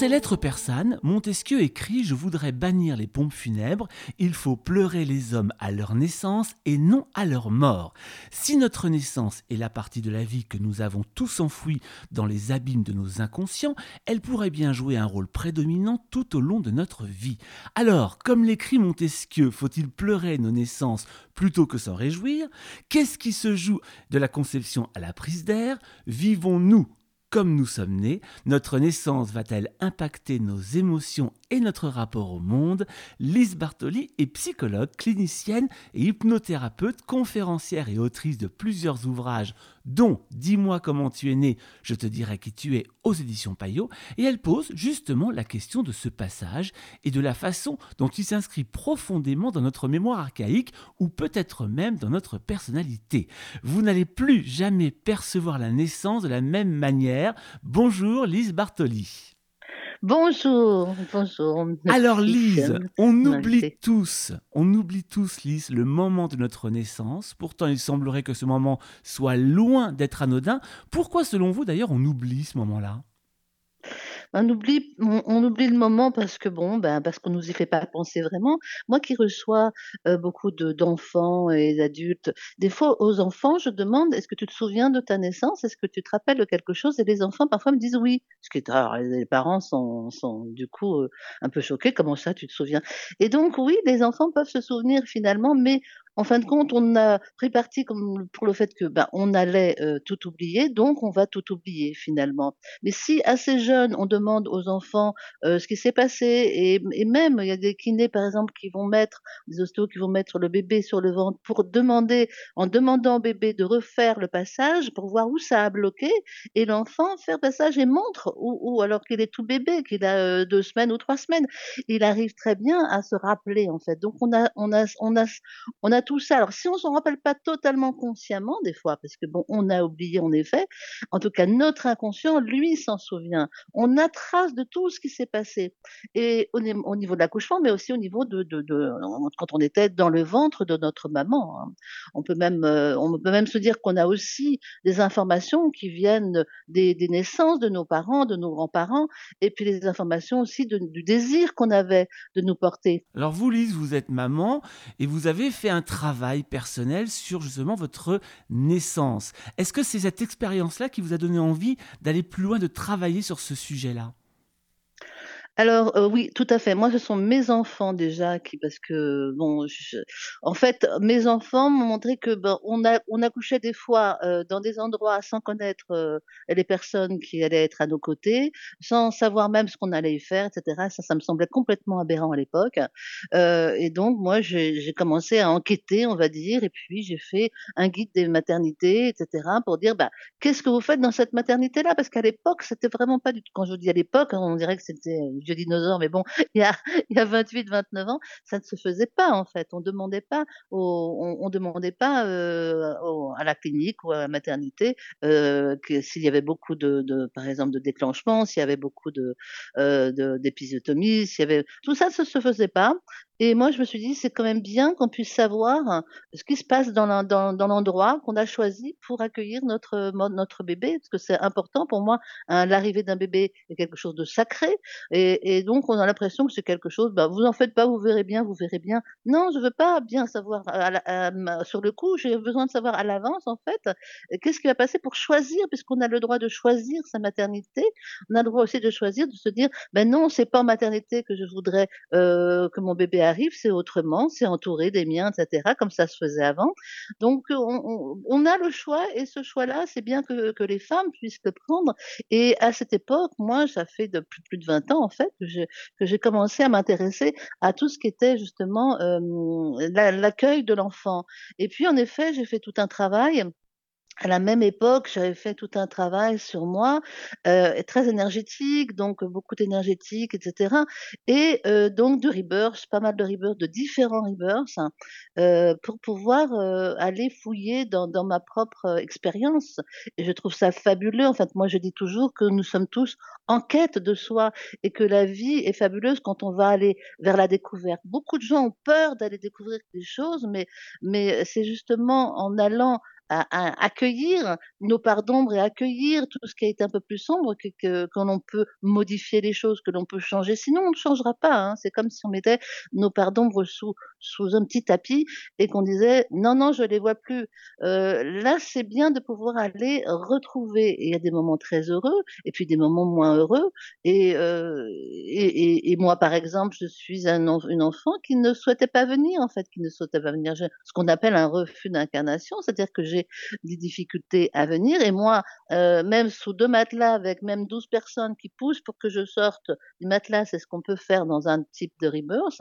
ses lettres persanes, Montesquieu écrit Je voudrais bannir les pompes funèbres, il faut pleurer les hommes à leur naissance et non à leur mort. Si notre naissance est la partie de la vie que nous avons tous enfouie dans les abîmes de nos inconscients, elle pourrait bien jouer un rôle prédominant tout au long de notre vie. Alors, comme l'écrit Montesquieu, faut-il pleurer nos naissances plutôt que s'en réjouir? Qu'est-ce qui se joue de la conception à la prise d'air? Vivons-nous comme nous sommes nés, notre naissance va-t-elle impacter nos émotions et notre rapport au monde Lise Bartoli est psychologue, clinicienne et hypnothérapeute, conférencière et autrice de plusieurs ouvrages dont Dis-moi comment tu es né, je te dirai qui tu es aux éditions Payot, et elle pose justement la question de ce passage et de la façon dont il s'inscrit profondément dans notre mémoire archaïque ou peut-être même dans notre personnalité. Vous n'allez plus jamais percevoir la naissance de la même manière. Bonjour Lise Bartoli. Bonjour, bonjour. Alors Lise, on oublie tous, on oublie tous Lise le moment de notre naissance. Pourtant, il semblerait que ce moment soit loin d'être anodin. Pourquoi selon vous d'ailleurs on oublie ce moment-là? On oublie le moment parce que bon, ben, parce qu'on nous y fait pas penser vraiment. Moi qui reçois, heu, beaucoup de d'enfants et d'adultes, des fois aux enfants, je demande: «Est-ce que tu te souviens de ta naissance? Est-ce que tu te rappelles de quelque chose?» et les enfants parfois me disent: «Oui». Ce qui est alors les parents sont du coup, heu, un peu choqués: «Comment ça tu te souviens?» et donc oui, les enfants peuvent se souvenir finalement, mais en fin de compte, on a pris parti pour le fait que, ben, on allait, heu, tout oublier, donc on va tout oublier finalement. Mais si assez jeune, on demande aux enfants, heu, ce qui s'est passé et même il y a des kinés par exemple qui vont mettre des ostéos qui vont mettre le bébé sur le ventre pour demander en demandant au bébé de refaire le passage pour voir où ça a bloqué et l'enfant fait le passage et montre où alors qu'il est tout bébé, qu'il a, heu, 2 semaines ou 3 semaines. Il arrive très bien à se rappeler en fait. Donc on a on a on a on a tout ça. Alors si on s'en rappelle pas totalement consciemment des fois, parce que bon, on a oublié en effet, en tout cas notre inconscient, lui, s'en souvient. On a trace de tout ce qui s'est passé et au, au niveau de l'accouchement, mais aussi au niveau de, quand on était dans le ventre de notre maman. Hein. On peut même, euh, on peut même se dire qu'on a aussi des informations qui viennent des, naissances de nos parents, de nos grands-parents, et puis les informations aussi du désir qu'on avait de nous porter. Alors vous, Lise, vous êtes maman et vous avez fait un travail personnel sur justement votre naissance. Est-ce que c'est cette expérience-là qui vous a donné envie d'aller plus loin, de travailler sur ce sujet-là? Alors, oui, tout à fait. Moi, ce sont mes enfants déjà qui parce que bon, en fait, mes enfants m'ont montré que, ben, on a on accouchait des fois, dans des endroits sans connaître, les personnes qui allaient être à nos côtés, sans savoir même ce qu'on allait y faire et cetera. Ça, ça me semblait complètement aberrant à l'époque, et donc moi, j'ai commencé à enquêter, on va dire et puis j'ai fait un guide des maternités et cetera pour dire: «Bah, qu'est-ce que vous faites dans cette maternité-là?» parce qu'à l'époque, c'était vraiment pas du tout quand je dis à l'époque, hein, on dirait que c'était dinosaure, mais bon, il y a, il y a 28, 29 ans, ça ne se faisait pas en fait. On demandait pas, on, on, demandait pas euh, à la clinique ou à la maternité euh, s'il y avait beaucoup de, par exemple, de déclenchement, s'il y avait beaucoup de euh, s'il y avait tout ça, ça se faisait pas. Et moi, je me suis dit, c'est quand même bien qu'on puisse savoir ce qui se passe dans l'endroit qu'on a choisi pour accueillir notre, bébé, parce que c'est important pour moi. Hein, l'arrivée d'un bébé est quelque chose de sacré, et, donc on a l'impression que c'est quelque chose. Bah, vous en faites pas, vous verrez bien, vous verrez bien. Non, je veux pas bien savoir à sur le coup. J'ai besoin de savoir à l'avance, en fait, qu'est-ce qui va passer pour choisir, puisqu'on a le droit de choisir sa maternité. On a le droit aussi de choisir, de se dire, ben non, c'est pas en maternité que je voudrais euh, que mon bébé arrive, c'est autrement, c'est entouré des miens, etc., comme ça se faisait avant. Donc, on, on, a le choix, et ce choix-là, c'est bien que, les femmes puissent le prendre. Et à cette époque, moi, ça fait depuis plus de 20 ans, en fait, que j'ai commencé à m'intéresser à tout ce qui était justement euh, l'accueil de l'enfant. Et puis, en effet, j'ai fait tout un travail à la même époque, j'avais fait tout un travail sur moi, heu, très énergétique, donc beaucoup d'énergétique, et cetera et heu, donc de rebirth, pas mal de rebirth, de différents rebirths, heu, pour pouvoir, heu, aller fouiller dans dans ma propre expérience et je trouve ça fabuleux. En fait, moi, je dis toujours que nous sommes tous en quête de soi et que la vie est fabuleuse quand on va aller vers la découverte. Beaucoup de gens ont peur d'aller découvrir des choses, mais mais c'est justement en allant à, accueillir nos parts d'ombre et accueillir tout ce qui a été un peu plus sombre, que, que, l'on peut modifier les choses, que l'on peut changer. Sinon, on ne changera pas. Hein. C'est comme si on mettait nos parts d'ombre sous, sous un petit tapis et qu'on disait non, non, je les vois plus. Euh, là, c'est bien de pouvoir aller retrouver. il y a des moments très heureux et puis des moments moins heureux. Et, euh, et, moi, par exemple, je suis un, une enfant qui ne souhaitait pas venir, en fait, qui ne souhaitait pas venir. Ce qu'on appelle un refus d'incarnation, c'est-à-dire que j'ai des difficultés à venir. Et moi, euh, même sous deux matelas, avec même 12 personnes qui poussent pour que je sorte du matelas, c'est ce qu'on peut faire dans un type de rebirth.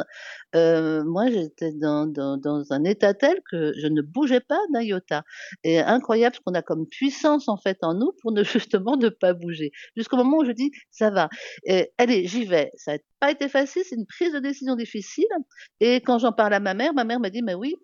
Euh, moi, j'étais dans, dans, un état tel que je ne bougeais pas d'un iota. Et incroyable ce qu'on a comme puissance, en fait, en nous pour ne justement ne pas bouger. Jusqu'au moment où je dis, ça va. Et, allez, j'y vais. Ça n'a pas été facile, c'est une prise de décision difficile. Et quand j'en parle à ma mère, ma mère m'a dit, mais oui,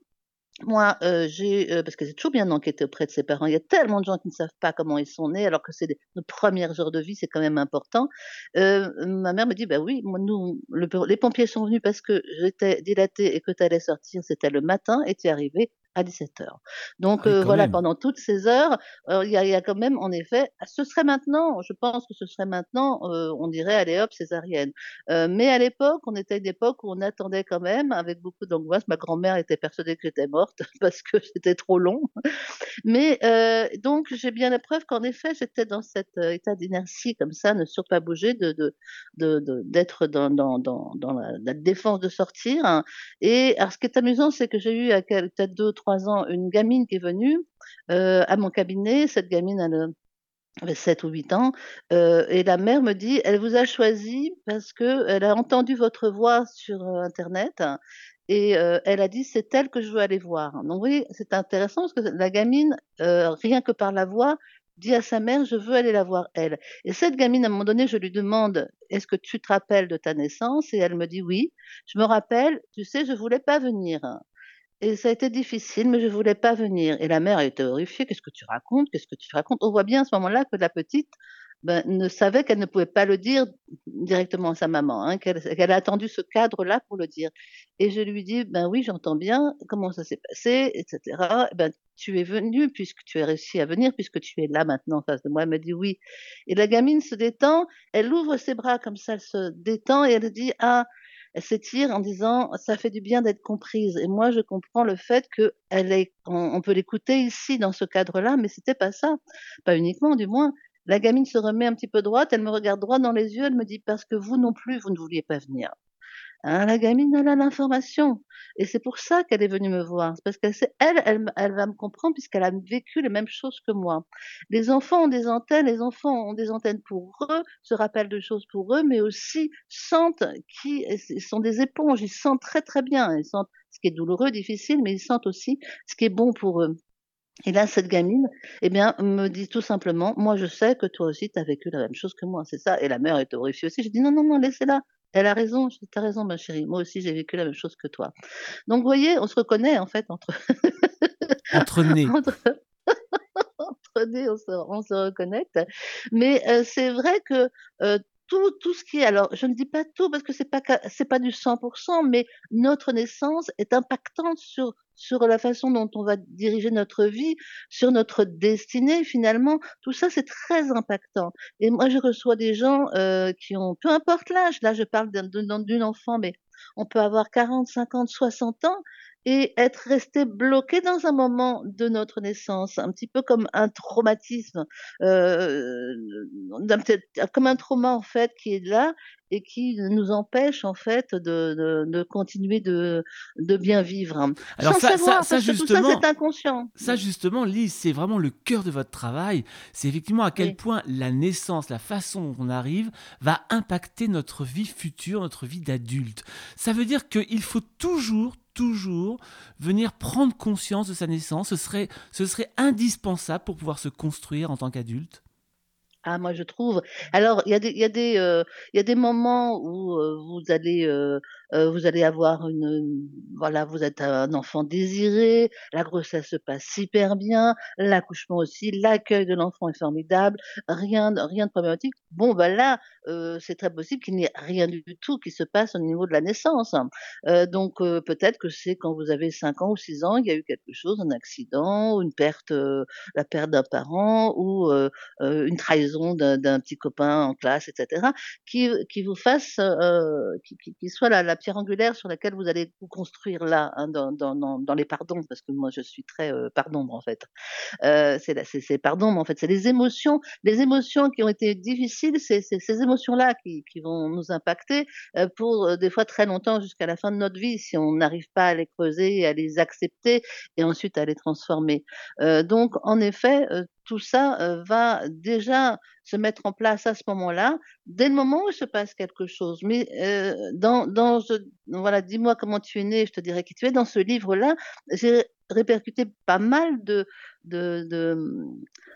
moi, euh, j'ai, euh, parce que c'est toujours bien d'enquêter auprès de ses parents. Il y a tellement de gens qui ne savent pas comment ils sont nés, alors que c'est nos premières heures de vie, c'est quand même important. Euh, ma mère me dit, bah oui, moi, nous, les pompiers sont venus parce que j'étais dilatée et que tu allais sortir, c'était le matin, et tu es arrivé à 17 heures. Donc ah voilà, pendant toutes ces heures, il y, a, y, a, quand même, en effet, ce serait maintenant, je pense que ce serait maintenant, on dirait, allez hop, césarienne. mais à l'époque, on était à une époque où on attendait quand même, avec beaucoup d'angoisse. Ma grand-mère était persuadée que j'étais morte parce que c'était trop long. Mais donc, j'ai bien la preuve qu'en effet, j'étais dans cet état d'inertie comme ça, ne sur pas bouger, de, d'être de, de, dans, dans, dans, dans la, défense de sortir. Hein. Et alors, ce qui est amusant, c'est que j'ai eu à peut-être deux, ans une gamine qui est venue euh, à mon cabinet. Cette gamine, elle avait 7 ou 8 ans. Euh, et la mère me dit, elle vous a choisi parce qu'elle a entendu votre voix sur euh, Internet. Et elle a dit, c'est elle que je veux aller voir. Donc, vous voyez, c'est intéressant parce que la gamine, rien que par la voix, dit à sa mère, je veux aller la voir elle. Et cette gamine, à un moment donné, je lui demande, est-ce que tu te rappelles de ta naissance? Et elle me dit oui. Je me rappelle, tu sais, je voulais pas venir. Et ça a été difficile, mais je voulais pas venir. Et la mère était horrifiée. Qu'est-ce que tu racontes? Qu'est-ce que tu racontes? On voit bien à ce moment-là que la petite ben, ne savait qu'elle ne pouvait pas le dire directement à sa maman, hein, qu'elle a attendu ce cadre-là pour le dire. Et je lui dis, ben oui, j'entends bien, comment ça s'est passé, etc. Ben, tu es venu puisque tu as réussi à venir, puisque tu es là maintenant en face de moi. Elle me dit oui. Et la gamine se détend, elle ouvre ses bras comme ça, elle se détend et elle dit, ah, s'étire en disant ça fait du bien d'être comprise. Et moi, je comprends le fait que elle est, on, peut l'écouter ici dans ce cadre-là, mais c'était pas ça, pas uniquement, du moins. La gamine se remet un petit peu droite, elle me regarde droit dans les yeux, elle me dit parce que vous non plus, vous ne vouliez pas venir. Hein, la gamine, elle a l'information. Et c'est pour ça qu'elle est venue me voir. Parce qu'elle elle, elle, elle, va me comprendre puisqu'elle a vécu les mêmes choses que moi. Les enfants ont des antennes, les enfants ont des antennes pour eux, se rappellent de choses pour eux, mais aussi sentent qui sont des éponges. Ils sentent très très bien. Ils sentent ce qui est douloureux, difficile, mais ils sentent aussi ce qui est bon pour eux. Et là, cette gamine, eh bien, me dit tout simplement, moi, je sais que toi aussi, tu as vécu la même chose que moi, c'est ça. Et la mère est horrifiée aussi. Je dis, non, non, non, laissez-la. Elle a raison, tu as raison, ma chérie. Moi aussi, j'ai vécu la même chose que toi. Donc, vous voyez, on se reconnaît, en fait, entre. entre nez. entre... nez, on se, on se reconnecte. Mais euh, c'est vrai que euh, tout, tout ce qui est, alors je ne dis pas tout parce que c'est pas c'est pas du 100%, mais notre naissance est impactante sur sur la façon dont on va diriger notre vie, sur notre destinée finalement. Tout ça c'est très impactant. Et moi je reçois des gens euh, qui ont, peu importe l'âge, là je parle d'une enfant, mais on peut avoir 40, 50, 60 ans et être resté bloqué dans un moment de notre naissance, un petit peu comme un traumatisme, euh, comme un trauma en fait qui est là et qui nous empêche en fait de, de, de continuer de, de bien vivre. Alors ça, savoir, ça, ça justement, c'est inconscient. Ça justement, Lise, c'est vraiment le cœur de votre travail. C'est effectivement à quel point la naissance, la façon dont on arrive, va impacter notre vie future, notre vie d'adulte. Ça veut dire qu'il faut toujours, toujours venir prendre conscience de sa naissance. Ce serait, indispensable pour pouvoir se construire en tant qu'adulte. Ah, moi, je trouve. Alors, il y a des, euh, moments où euh, vous allez euh, heu, vous allez avoir une voilà, vous êtes un enfant désiré, la grossesse se passe hyper bien, l'accouchement aussi, l'accueil de l'enfant est formidable, rien rien de problématique. Bon, bah, là, heu, c'est très possible qu'il n'y ait rien du tout qui se passe au niveau de la naissance. Heu, donc heu, peut-être que c'est quand vous avez 5 ans ou 6 ans, il y a eu quelque chose, un accident une perte, la perte d'un parent ou une trahison d'un petit copain en classe et cetera, qui qui vous fasse, qui qui soit la la pierre angulaire sur laquelle vous allez vous construire là, hein, dans dans dans les pardons, parce que moi je suis très, heu, pardon en fait. Heu, c'est pardon, mais en fait, c'est les émotions les émotions qui ont été difficiles, c'est ces émotions-là qui qui vont nous impacter, heu, pour, heu, des fois très longtemps jusqu'à la fin de notre vie, si on n'arrive pas à les creuser à les accepter et ensuite à les transformer. Donc en effet, tout ça, heu, va déjà se mettre en place à ce moment-là, dès le moment où il se passe quelque chose. Mais, heu, dans voilà, «Dis-moi comment tu es né, je te dirai qui tu es», dans ce livre-là, j'ai répercuté pas mal de de de,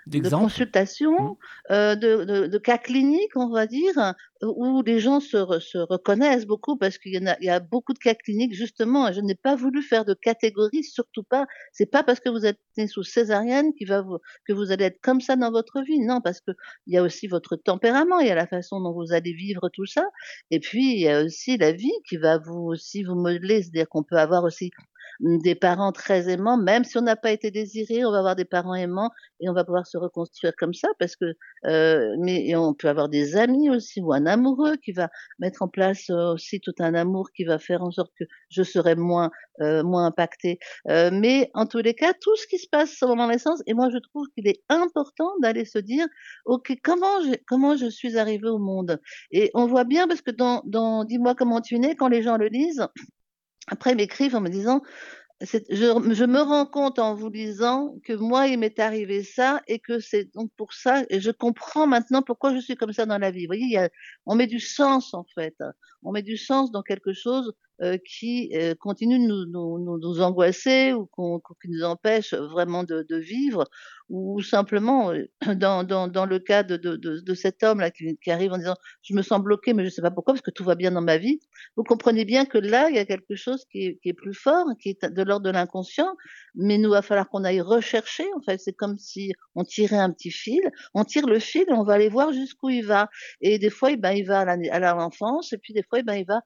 de D'exemple? Mmh. consultations, heu, de cas cliniques, on va dire, où les gens se re se reconnaissent beaucoup parce qu'il y en a il y a beaucoup de cas cliniques justement et je n'ai pas voulu faire de catégorie, surtout pas. C'est pas parce que vous êtes né sous césarienne qui va vous que vous allez être comme ça dans votre vie. Non, parce qu'il y a aussi votre tempérament, il y a la façon dont vous allez vivre tout ça et puis il y a aussi la vie qui va vous aussi vous modeler. C'est-à-dire qu'on peut avoir aussi des parents très aimants, même si on n'a pas été désiré, on va avoir des parents aimants et on va pouvoir se reconstruire comme ça parce que, heu, mais et on peut avoir des amis aussi ou un amoureux qui va mettre en place, heu, aussi tout un amour qui va faire en sorte que je serai moins, heu, moins impactée. Heu, mais en tous les cas, tout ce qui se passe au moment naissance et moi je trouve qu'il est important d'aller se dire: «OK, comment j'ai comment je suis arrivée au monde?» et on voit bien parce que dans dans «Dis-moi comment tu né», quand les gens le lisent, après ils m'écrivent en me disant: je me rends compte en vous lisant que moi, il m'est arrivé ça et que c'est donc pour ça et je comprends maintenant pourquoi je suis comme ça dans la vie. Vous voyez, on met du sens en fait, on met du sens dans quelque chose, qui, heu, continue de nous angoisser ou qui nous empêche vraiment de vivre ou simplement, heu, dans le cas de cet homme-là qui arrive en disant: «Je me sens bloqué, mais je ne sais pas pourquoi parce que tout va bien dans ma vie». Vous comprenez bien que là, il y a quelque chose qui est plus fort, qui est de l'ordre de l'inconscient, mais nous va falloir qu'on aille rechercher, en fait. C'est comme si on tirait un petit fil, on tire le fil et on va aller voir jusqu'où il va et des fois, eh ben, il va à l'enfance et puis des fois, eh ben, il va,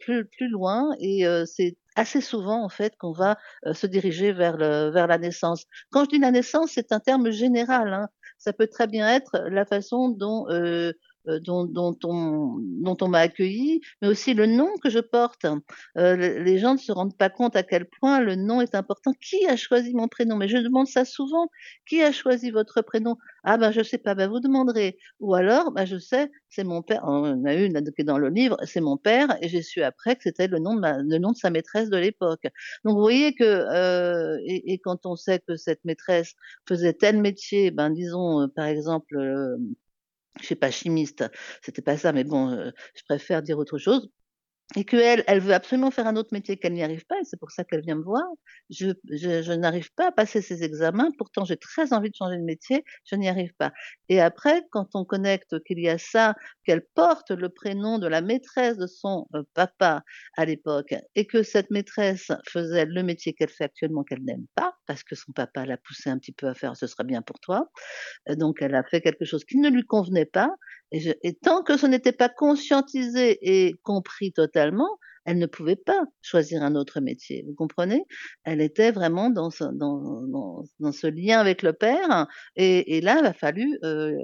plus plus loin et heu, c'est assez souvent, en fait, qu'on va, heu, se diriger vers le vers la naissance. Quand je dis la naissance, c'est un terme général, hein. Ça peut très bien être la façon dont, heu, dont dont on dont on m'a accueilli, mais aussi le nom que je porte. Le les gens ne se rendent pas compte à quel point le nom est important. Qui a choisi mon prénom? Mais je demande ça souvent. Qui a choisi votre prénom? Ah ben, je sais pas, ben, vous demanderez. Ou alors, bah, je sais, c'est mon père. On a une qui est dans le livre, c'est mon père et j'ai su après que c'était le nom de le nom de sa maîtresse de l'époque. Donc vous voyez que, heu et et quand on sait que cette maîtresse faisait tel métier, ben, disons, heu, par exemple, je sais pas, chimiste, c'était pas ça, mais bon, heu, je préfère dire autre chose. Et qu'elle, elle veut absolument faire un autre métier, qu'elle n'y arrive pas et c'est pour ça qu'elle vient me voir. Je je n'arrive pas à passer ces examens, pourtant j'ai très envie de changer de métier, je n'y arrive pas. Et après, quand on connecte qu'il y a ça, qu'elle porte le prénom de la maîtresse de son, heu, papa à l'époque et que cette maîtresse faisait le métier qu'elle fait actuellement qu'elle n'aime pas, parce que son papa l'a poussée un petit peu à faire: «Ce serait bien pour toi». Heu, donc elle a fait quelque chose qui ne lui convenait pas et je et tant que ce n'était pas conscientisé et compris totalement, elle ne pouvait pas choisir un autre métier, vous comprenez? Elle était vraiment dans ce lien avec le père et là, il a fallu, heu,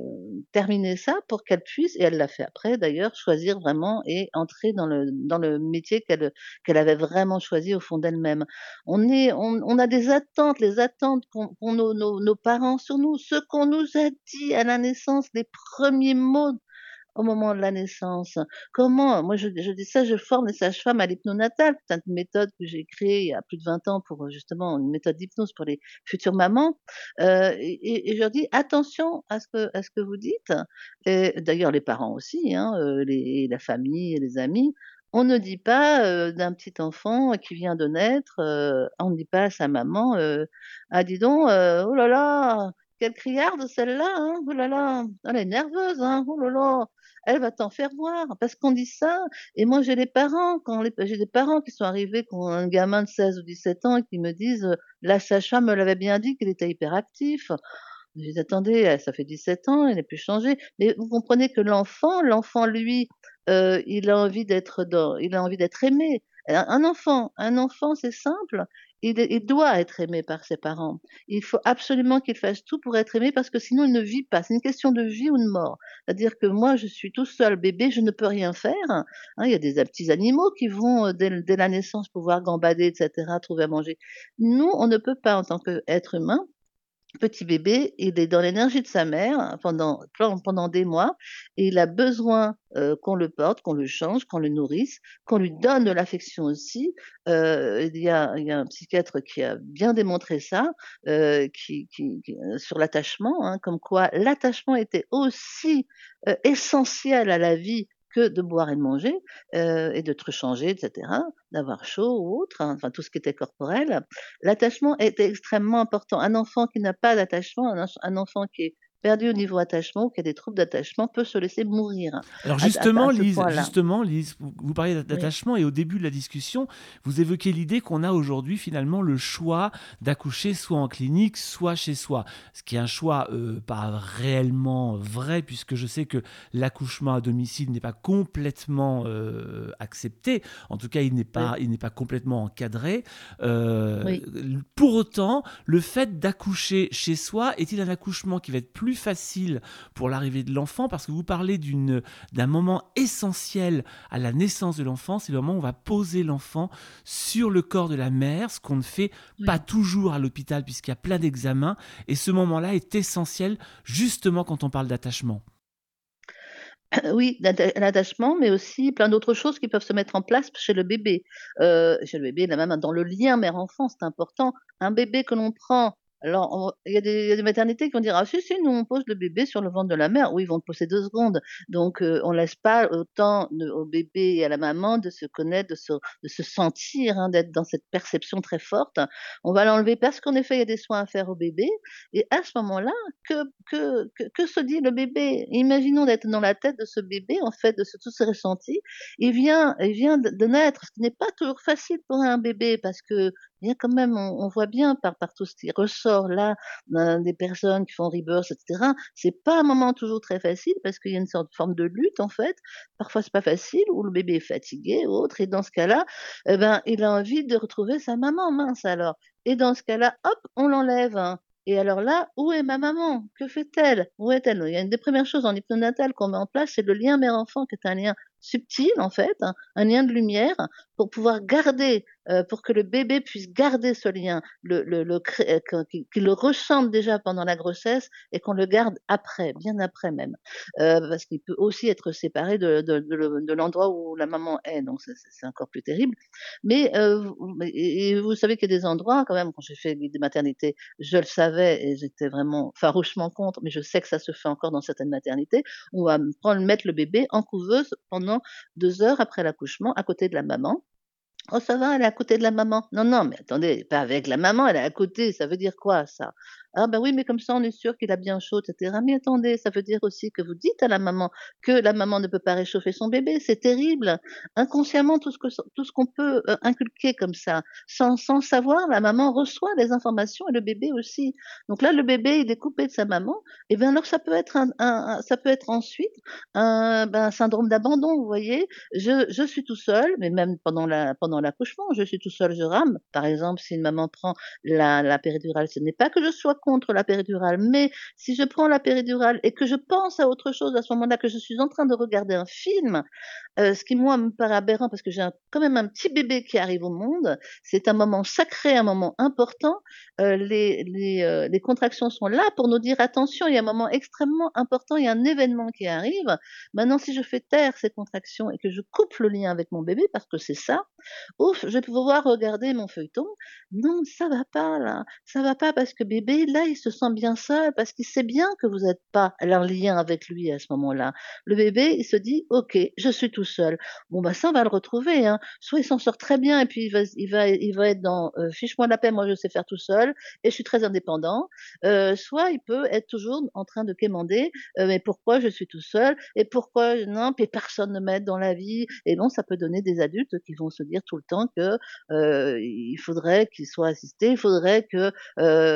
terminer ça pour qu'elle puisse et elle l'a fait après d'ailleurs, choisir vraiment et entrer dans le métier qu'elle, avait vraiment choisi au fond d'elle-même. On a des attentes, les attentes qu'ont nos nos parents sur nous, ce qu'on nous a dit à la naissance, les premiers mots au moment de la naissance. Comment moi je dis ça, je forme les sages-femmes à l'hypno-natale. C'est une méthode que j'ai créée il y a plus de 20 ans pour, heu, justement une méthode d'hypnose pour les futures mamans, heu et je leur dis: «Attention à ce que vous dites» et d'ailleurs les parents aussi, hein, les la famille les amis. On ne dit pas, d'un petit enfant qui vient de naître, on ne dit pas à sa maman, «Ah dis donc, oh là là, quelle criarde celle-là, hein, oh là là, elle est nerveuse, hein, oh là là». Elle va t'en faire voir parce qu'on dit ça et moi j'ai les parents quand j'ai des parents qui sont arrivés, qui ont un gamin de 16 ou 17 ans et qui me disent, heu: «La sage-femme me l'avait bien dit qu'il était hyperactif». J'ai dit: «Attendez, ça fait 17 ans, il n'a plus changé». Mais vous comprenez que l'enfant l'enfant lui, heu, il a envie d'être il a envie d'être aimé. Un enfant un enfant c'est simple, il il doit être aimé par ses parents. Il faut absolument qu'il fasse tout pour être aimé parce que sinon il ne vit pas. C'est une question de vie ou de mort. C'est-à-dire que moi je suis tout seul bébé, je ne peux rien faire, hein. Il y a des petits animaux qui vont, heu, dès dès la naissance pouvoir gambader et cetera, trouver à manger. Nous, on ne peut pas en tant qu'être humain Petit bébé, il est dans l'énergie de sa mère pendant pen pendant des mois et il a besoin, heu, qu'on le porte, qu'on le change, qu'on le nourrisse, qu'on lui donne de l'affection aussi. Heu, il y a il y a un psychiatre qui a bien démontré ça, heu, qui qui euh, sur l'attachement, hein, comme quoi l'attachement était aussi, heu, essentiel à la vie que de boire et de manger, heu et de te changer et cetera, d'avoir chaud ou autre, hein, enfin tout ce qui était corporel. L'attachement était extrêmement important. Un enfant qui n'a pas d'attachement, un un enfant qui est perdu au niveau attachement ou qui a des troubles d'attachement peut se laisser mourir Alors à à justement, à Lise, justement, Lise, vous, parliez Oui, d'attachement et au début de la discussion, vous évoquez l'idée qu'on a aujourd'hui finalement le choix d'accoucher soit en clinique, soit chez soi. Ce qui est un choix euh, pas réellement vrai puisque je sais que l'accouchement à domicile n'est pas complètement euh, accepté. En tout cas, il n'est oui, pas, il n'est pas complètement encadré. Euh, oui. pour autant, le fait d'accoucher chez soi est-il un accouchement qui va être plus facile pour l'arrivée de l'enfant parce que vous parlez d'un moment essentiel à la naissance de l'enfant, c'est le moment où on va poser l'enfant sur le corps de la mère, ce qu'on ne fait pas toujours à l'hôpital puisqu'il y a plein d'examens et ce moment-là est essentiel justement quand on parle d'attachement. Oui, l'attachement, mais aussi plein d'autres choses qui peuvent se mettre en place chez le bébé. Heu, chez le bébé, la maman, dans le lien mère-enfant, c'est important. Un bébé que l'on prend alors il y a des maternités qui vont dire: «Ah si, si, nous on pose le bébé sur le ventre de la mère». Oui, ils vont le poser 2 secondes. Donc heu, on laisse pas autant au bébé et à la maman de se connaître, de se sentir, hein, d'être dans cette perception très forte. On va l'enlever parce qu'en effet, il y a des soins à faire au bébé et à ce moment-là, que que que que se dit le bébé? Imaginons d'être dans la tête de ce bébé, en fait, de ce tous ces ressentis. Il vient il vient de de naître, ce qui n'est pas toujours facile pour un bébé parce que il y a quand même on voit bien par tout ce qui ressort là, heu, des personnes qui font Rebirth et cetera, c'est pas un moment toujours très facile parce qu'il y a une sorte de forme de lutte, en fait. Parfois, c'est pas facile ou le bébé est fatigué ou autre et dans ce cas-là, et ben, il a envie de retrouver sa maman, mince alors et dans ce cas-là, hop, on l'enlève, hein et alors là, où est ma maman? Que fait-elle? Où est-elle? Il y a une des premières choses en hypnonatal qu'on met en place, c'est le lien mère-enfant qui est un lien subtil, en fait, hein, un lien de lumière pour pouvoir garder, heu, pour que le bébé puisse garder ce lien, le le le que qu'il le ressente déjà pendant la grossesse et qu'on le garde après, bien après même. Heu, parce qu'il peut aussi être séparé de de de le de l'endroit où la maman est, donc c'est encore plus terrible. Mais, vous savez qu'il y a des endroits quand même, quand j'ai fait des maternités, je le savais et j'étais vraiment farouchement contre, mais je sais que ça se fait encore dans certaines maternités. On va prendre mettre le bébé en couveuse pendant 2 heures après l'accouchement à côté de la maman Oh ça va, elle est à côté de la maman. Non, non, mais attendez, pas avec la maman, elle est à côté, ça veut dire quoi ça? Ah bah oui, mais comme ça on est sûr qu'il a bien chaud et cetera. Mais attendez, ça veut dire aussi que vous dites à la maman que la maman ne peut pas réchauffer son bébé, c'est terrible. Inconsciemment, tout ce que tout qu'on peut, heu, inculquer comme ça, sans sans savoir, la maman reçoit les informations et le bébé aussi. Donc là, le bébé, il est coupé de sa maman et bien alors ça peut être un ça peut être ensuite un, ben, un syndrome d'abandon, vous voyez? Je je suis tout seul, mais même pendant la pendant l'accouchement, je suis tout seul, je rame. Par exemple, si une maman prend la la péridurale, ce n'est pas que je sois contre la péridurale, mais si je prends la péridurale et que je pense à autre chose à ce moment-là, que je suis en train de regarder un film, heu, ce qui moi me paraît aberrant parce que j'ai quand même un petit bébé qui arrive au monde, c'est un moment sacré, un moment important. Heu, les les, heu, les contractions sont là pour nous dire: «Attention, il y a un moment extrêmement important, il y a un événement qui arrive». Maintenant si je fais taire ces contractions et que je coupe le lien avec mon bébé, parce que c'est ça, ouf, je vais pouvoir regarder mon feuilleton. Non, ça va pas là, ça va pas parce que bébé, là, il se sent bien seul parce qu'il sait bien que vous n'êtes pas en lien avec lui à ce moment-là. Le bébé, il se dit: «OK, je suis tout seul». Bon, bah, ça, on va le retrouver, hein. Soit il s'en sort très bien et puis il va il va il va être dans, heu: «Fiche-moi la paix, moi je sais faire tout seul et je suis très indépendant». Heu, soit il peut être toujours en train de quémander: «Heu, mais pourquoi je suis tout seul et pourquoi non, puis personne ne m'aide dans la vie» et bon, ça peut donner des adultes qui vont se dire tout le temps que, il faudrait qu'ils soient assistés, il faudrait que,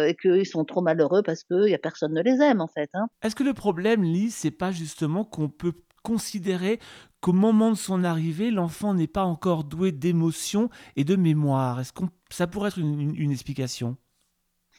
et qu'ils sont trop malheureux parce qu'il y a personne ne les aime, en fait, hein. Est-ce que le problème, Lise, c'est pas justement qu'on peut considérer qu'au moment de son arrivée, l'enfant n'est pas encore doué d'émotion et de mémoire Est-ce que ça pourrait être une explication?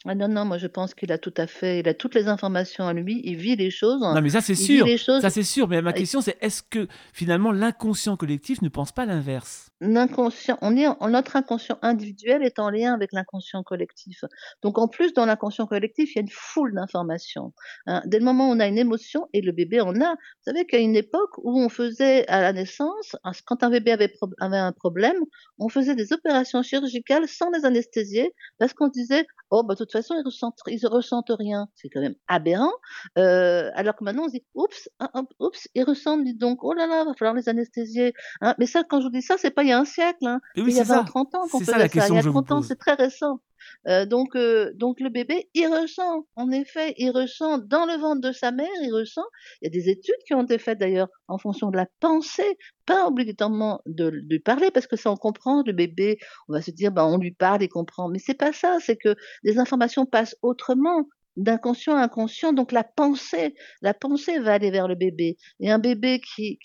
Ah non, non, moi je pense qu'il a tout à fait il a toutes les informations à lui, il vit les choses, Non, mais ça c'est sûr, les choses ça c'est sûr. Mais ma question c'est est-ce que finalement l'inconscient collectif ne pense pas l'inverse? L'inconscient on est en notre inconscient individuel est en lien avec l'inconscient collectif. Donc en plus, dans l'inconscient collectif, il y a une foule d'informations, hein. Dès le moment où on a une émotion et le bébé en a, vous savez qu'à une époque où on faisait à la naissance, quand un bébé avait avait un problème, on faisait des opérations chirurgicales sans les anesthésier parce qu'on disait: «Oh bah, de toute façon, ils ressentent ils ressentent rien». C'est quand même aberrant, heu, alors que maintenant on se dit: «Oups, hop, oups, ils ressentent, dis donc. Oh là là, va falloir les anesthésier». Hein, mais ça, quand je vous dis ça, c'est pas il y a un siècle, hein, oui, c'est il y a c'est 20 ça. 30 ans qu'on C'est ça faisait ça. Il y a je vous 30 ans, c'est très récent. Heu, donc heu, donc le bébé, il ressent. En effet, il ressent dans le ventre de sa mère, il ressent. Il y a des études qui ont été faites d'ailleurs en fonction de la pensée, pas obligatoirement de lui parler parce que ça on comprend, le bébé, on va se dire: «Ben, on lui parle, il comprend». Mais c'est pas ça, c'est que les informations passent autrement, d'inconscient à inconscient, donc la pensée la pensée va aller vers le bébé et un bébé qui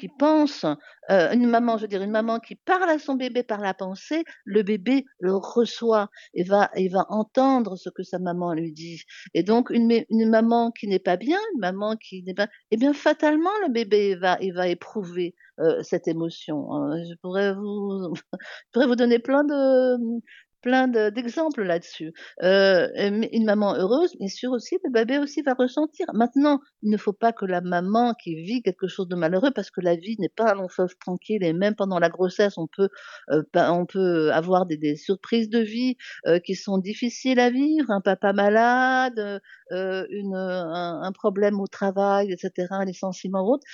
qui pense, heu, une maman, je veux dire, une maman qui parle à son bébé par la pensée, le bébé le reçoit et va et va entendre ce que sa maman lui dit. Et donc une une maman qui n'est pas bien, une maman qui n'est pas eh bien, fatalement, le bébé va il va éprouver, heu, cette émotion, heu, je pourrais vous je pourrais vous donner plein de, plein de d'exemples là-dessus. Mais une maman heureuse, bien sûr aussi, le bébé aussi va ressentir. Maintenant, il ne faut pas que la maman qui vit quelque chose de malheureux parce que la vie n'est pas un long tranquille et même pendant la grossesse, on peut, heu, ben, on peut avoir des surprises de vie, heu, qui sont difficiles à vivre, un papa malade, un problème au travail et cetera, un licenciement ou autre.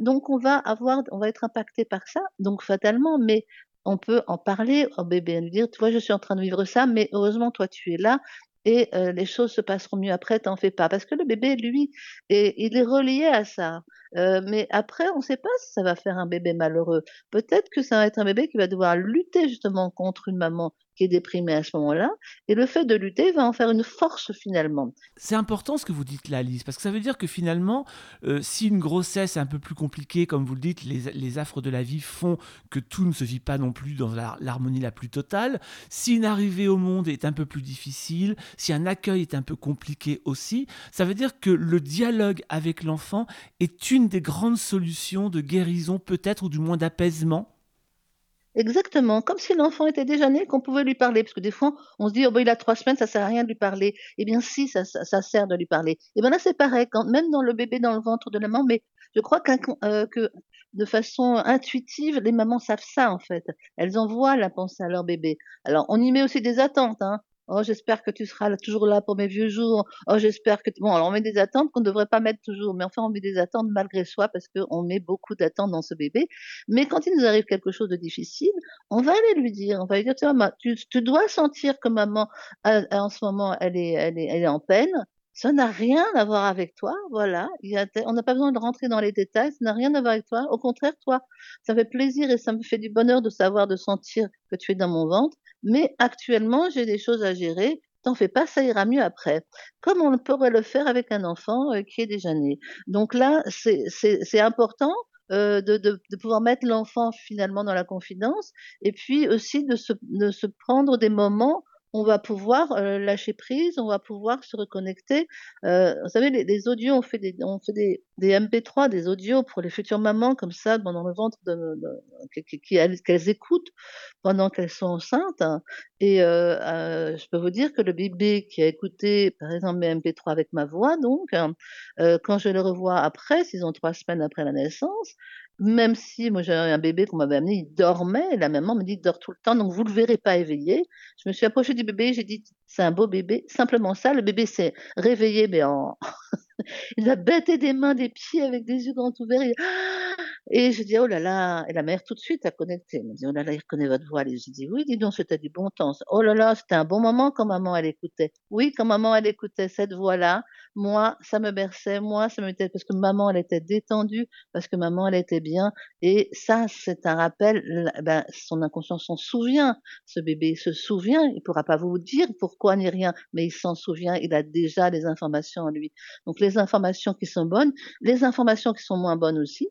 Donc on va avoir on va être impacté par ça, donc fatalement, mais on peut en parler au bébé, lui dire: «Tu vois, je suis en train de vivre ça, mais heureusement toi tu es là et heu, les choses se passeront mieux après, t'en fais pas». Parce que le bébé, lui, il est relié à ça. Heu, mais après, on ne sait pas si ça va faire un bébé malheureux. Peut-être que ça va être un bébé qui va devoir lutter justement contre une maman qui est déprimée à ce moment-là et le fait de lutter va en faire une force finalement. C'est important ce que vous dites là, Lise, parce que ça veut dire que finalement, euh, si une grossesse est un peu plus compliquée, comme vous le dites, les, affres de la vie font que tout ne se vit pas non plus dans la- l'harmonie la plus totale. Si une arrivée au monde est un peu plus difficile, si un accueil est un peu compliqué aussi, ça veut dire que le dialogue avec l'enfant est une des grandes solutions de guérison peut-être ou du moins d'apaisement. Exactement, comme si l'enfant était déjà né, qu'on pouvait lui parler. Parce que des fois, on se dit: «Oh bah, il a 3 semaines, ça sert à rien de lui parler». Eh bien si, ça ça sert de lui parler. Et ben là, c'est pareil, quand même dans le bébé dans le ventre de la maman, mais je crois qu'incon heu, que de façon intuitive, les mamans savent ça, en fait. Elles envoient la pensée à leur bébé. Alors on y met aussi des attentes, hein. «Oh j'espère que tu seras toujours là pour mes vieux jours. Oh j'espère que tu» bon alors on met des attentes qu'on ne devrait pas mettre toujours, mais enfin on met des attentes malgré soi parce qu'on met beaucoup d'attentes dans ce bébé. Mais quand il nous arrive quelque chose de difficile, on va aller lui dire, on va lui dire: «Tu vois, tu dois sentir que maman, heu, en ce moment, elle est elle est elle est en peine. Ça n'a rien à voir avec toi, voilà, on n'a pas besoin de rentrer dans les détails, ça n'a rien à voir avec toi. Au contraire, toi, ça fait plaisir et ça me fait du bonheur de savoir, de sentir que tu es dans mon ventre, mais actuellement, j'ai des choses à gérer. T'en fais pas, ça ira mieux après». Comme on pourrait le faire avec un enfant, heu, qui est déjà né. Donc là, c'est important, heu, de de de pouvoir mettre l'enfant finalement dans la confidence et puis aussi de se de se prendre des moments on va pouvoir, heu, lâcher prise, on va pouvoir se reconnecter. Heu, vous savez les audios, on fait des on fait des des MP3, des audios pour les futures mamans comme ça dans le ventre de de qu'elles écoutent pendant qu'elles sont enceintes et heu, je peux vous dire que le bébé qui a écouté par exemple mes MP3 avec ma voix donc, quand je le revois après, s'ils ont 3 semaines après la naissance, Même si moi j'avais un bébé qu'on m'avait amené, il dormait, la maman me dit: «Il dort tout le temps, donc vous le verrez pas éveillé». Je me suis approchée du bébé, j'ai dit: «C'est un beau bébé», simplement ça. Le bébé s'est réveillé, mais en il a batté des mains, des pieds avec des yeux grands ouverts et et je dis: «Oh là là» et la mère tout de suite a connecté. Elle me dit: «Oh là là, il reconnaît votre voix». Et j'ai dit: «Oui, dis donc, c'était du bon temps ça». Oh là là, c'était un bon moment quand maman elle écoutait. Oui, quand maman elle écoutait cette voix-là, moi ça me berçait, moi ça me mettait parce que maman elle était détendue, parce que maman elle était bien et ça c'est un rappel, ben, son inconscient s'en souvient. Ce bébé se souvient, il pourra pas vous dire pourquoi ni rien, mais il s'en souvient, il a déjà les informations en lui. Donc les informations qui sont bonnes, les informations qui sont moins bonnes aussi.